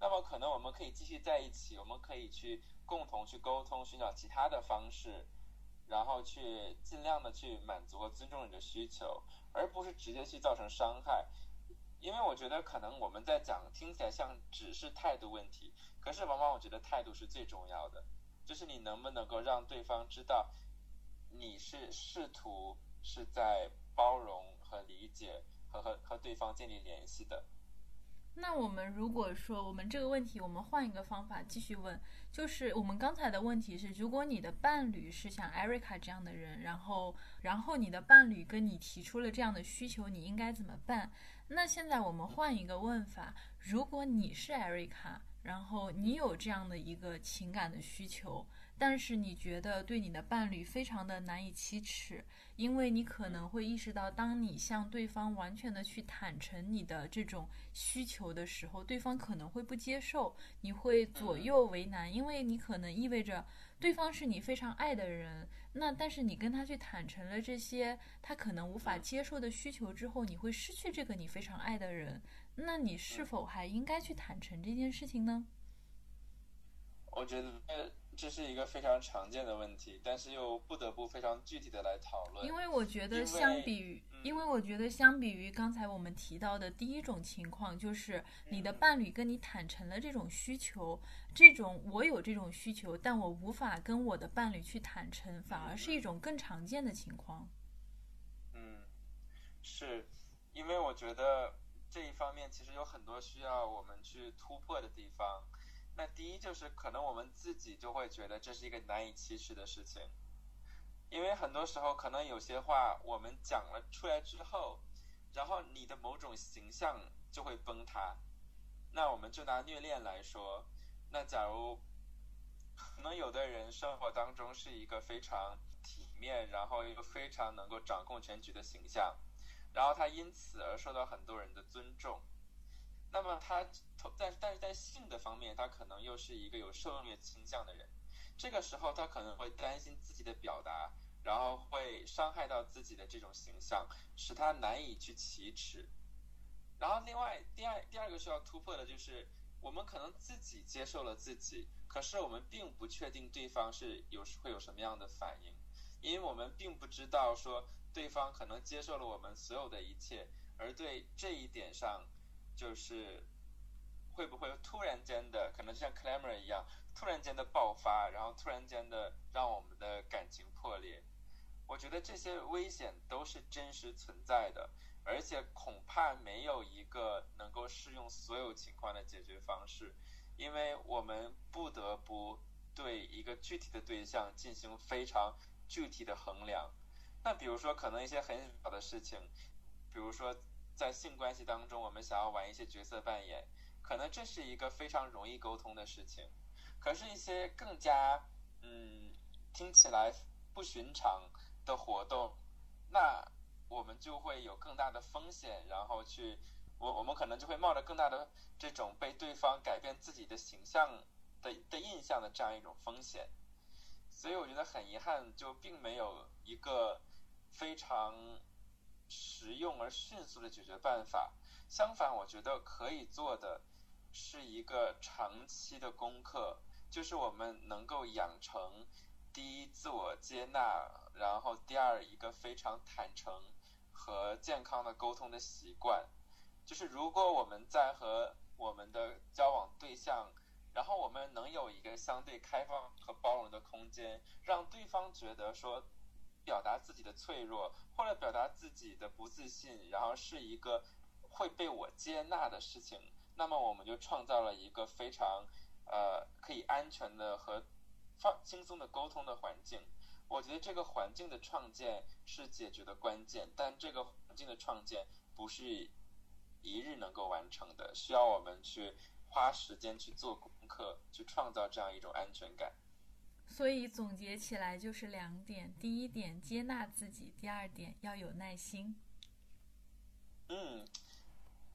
那么可能我们可以继续在一起，我们可以去共同去沟通，寻找其他的方式，然后去尽量的去满足和尊重你的需求，而不是直接去造成伤害。因为我觉得可能我们在讲听起来像只是态度问题，可是往往我觉得态度是最重要的，就是你能不能够让对方知道你是试图。是在包容理解和和和对方建立联系的。那我们如果说我们这个问题，我们换一个方法继续问，就是我们刚才的问题是，如果你的伴侣是像 Erica 这样的人，然后然后你的伴侣跟你提出了这样的需求，你应该怎么办？那现在我们换一个问法，如果你是 Erica，然后你有这样的一个情感的需求。但是你觉得对你的伴侣非常的难以启齿，因为你可能会意识到，当你向对方完全的去坦诚你的这种需求的时候，对方可能会不接受，你会左右为难，因为你可能意味着对方是你非常爱的人，那但是你跟他去坦诚了这些他可能无法接受的需求之后，你会失去这个你非常爱的人，那你是否还应该去坦诚这件事情呢？我觉得。这是一个非常常见的问题，但是又不得不非常具体的来讨论。因为我觉得，相比于，因为我觉得，相比于刚才我们提到的第一种情况，就是你的伴侣跟你坦诚了这种需求，这种我有这种需求，但我无法跟我的伴侣去坦诚，反而是一种更常见的情况。嗯，是因为我觉得这一方面其实有很多需要我们去突破的地方。那第一就是可能我们自己就会觉得这是一个难以启齿的事情，因为很多时候可能有些话我们讲了出来之后，然后你的某种形象就会崩塌。那我们就拿虐恋来说，那假如可能有的人生活当中是一个非常体面，然后一个非常能够掌控全局的形象，然后他因此而受到很多人的尊重。那么他，但但是在性的方面，他可能又是一个有受虐倾向的人。这个时候，他可能会担心自己的表达，然后会伤害到自己的这种形象，使他难以去启齿。然后，另外，第二第二个需要突破的就是，我们可能自己接受了自己，可是我们并不确定对方是有会有什么样的反应，因为我们并不知道说对方可能接受了我们所有的一切，而对这一点上，就是会不会突然间的，可能像 Clamor 一样，突然间的爆发，然后突然间的让我们的感情破裂。我觉得这些危险都是真实存在的。而且恐怕没有一个能够适用所有情况的解决方式，因为我们不得不对一个具体的对象进行非常具体的衡量。那比如说，可能一些很小的事情，比如说在性关系当中，我们想要玩一些角色扮演，可能这是一个非常容易沟通的事情。可是，一些更加嗯听起来不寻常的活动，那。我们就会有更大的风险，然后去，我我们可能就会冒着更大的这种被对方改变自己的形象的的印象的这样一种风险，所以我觉得很遗憾，就并没有一个非常实用而迅速的解决办法。相反，我觉得可以做的是一个长期的功课，就是我们能够养成第一自我接纳，然后第二一个非常坦诚。和健康的沟通的习惯，就是如果我们在和我们的交往对象，然后我们能有一个相对开放和包容的空间，让对方觉得说，表达自己的脆弱或者表达自己的不自信，然后是一个会被我接纳的事情，那么我们就创造了一个非常呃可以安全的和放轻松的沟通的环境。我觉得这个环境的创建是解决的关键，但这个环境的创建不是一日能够完成的，需要我们去花时间去做功课，去创造这样一种安全感。所以总结起来就是两点：第一点，接纳自己；第二点，要有耐心。嗯，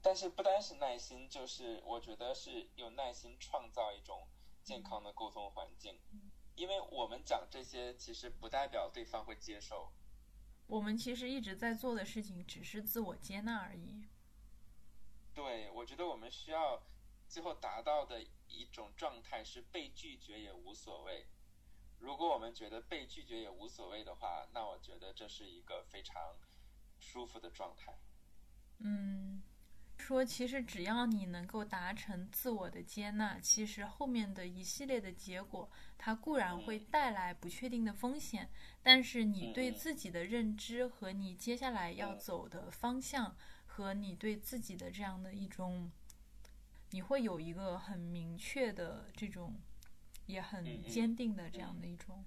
但是不单是耐心，就是我觉得是有耐心创造一种健康的沟通环境。因为我们讲这些，其实不代表对方会接受。我们其实一直在做的事情，只是自我接纳而已。对，我觉得我们需要最后达到的一种状态是被拒绝也无所谓。如果我们觉得被拒绝也无所谓的话，那我觉得这是一个非常舒服的状态。嗯。说，其实只要你能够达成自我的接纳，其实后面的一系列的结果，它固然会带来不确定的风险，但是你对自己的认知和你接下来要走的方向，和你对自己的这样的一种，你会有一个很明确的这种，也很坚定的这样的一种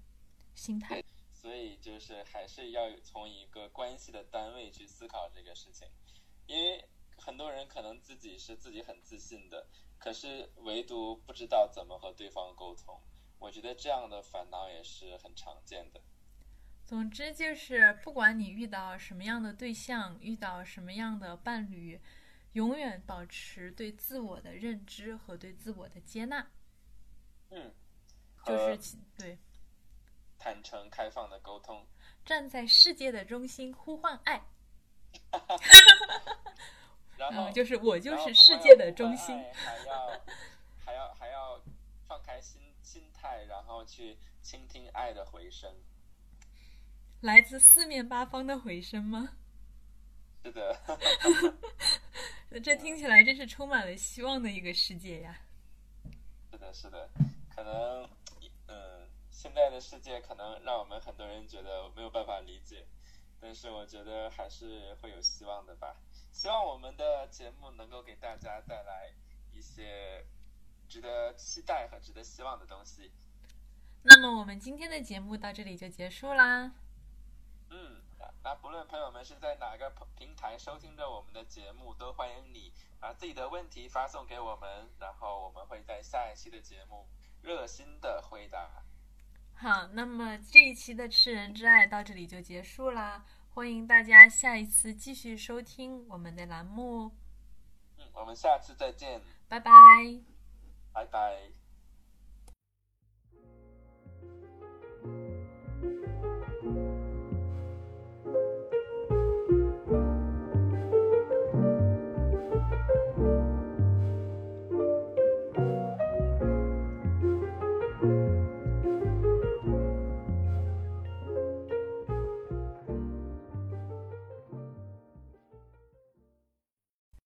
心态。所以就是还是要从一个关系的单位去思考这个事情，因为。很多人可能自己是自己很自信的，可是唯独不知道怎么和对方沟通。我觉得这样的烦恼也是很常见的。总之就是，不管你遇到什么样的对象，遇到什么样的伴侣，永远保持对自我的认知和对自我的接纳。嗯，就是对坦诚开放的沟通，站在世界的中心呼唤爱。然后就是我就是世界的中心，还要还要还要放开心心态，然后去倾听爱的回声，来自四面八方的回声吗？是的，这听起来真是充满了希望的一个世界呀！是的，是的，可能嗯，现在的世界可能让我们很多人觉得没有办法理解，但是我觉得还是会有希望的吧。希望我们的节目能够给大家带来一些值得期待和值得希望的东西。那么，我们今天的节目到这里就结束啦。嗯，那不论朋友们是在哪个平台收听着我们的节目，都欢迎你把自己的问题发送给我们，然后我们会在下一期的节目热心的回答。好，那么这一期的《吃人之爱》到这里就结束啦，欢迎大家下一次继续收听我们的栏目。嗯，我们下次再见，拜拜，拜拜。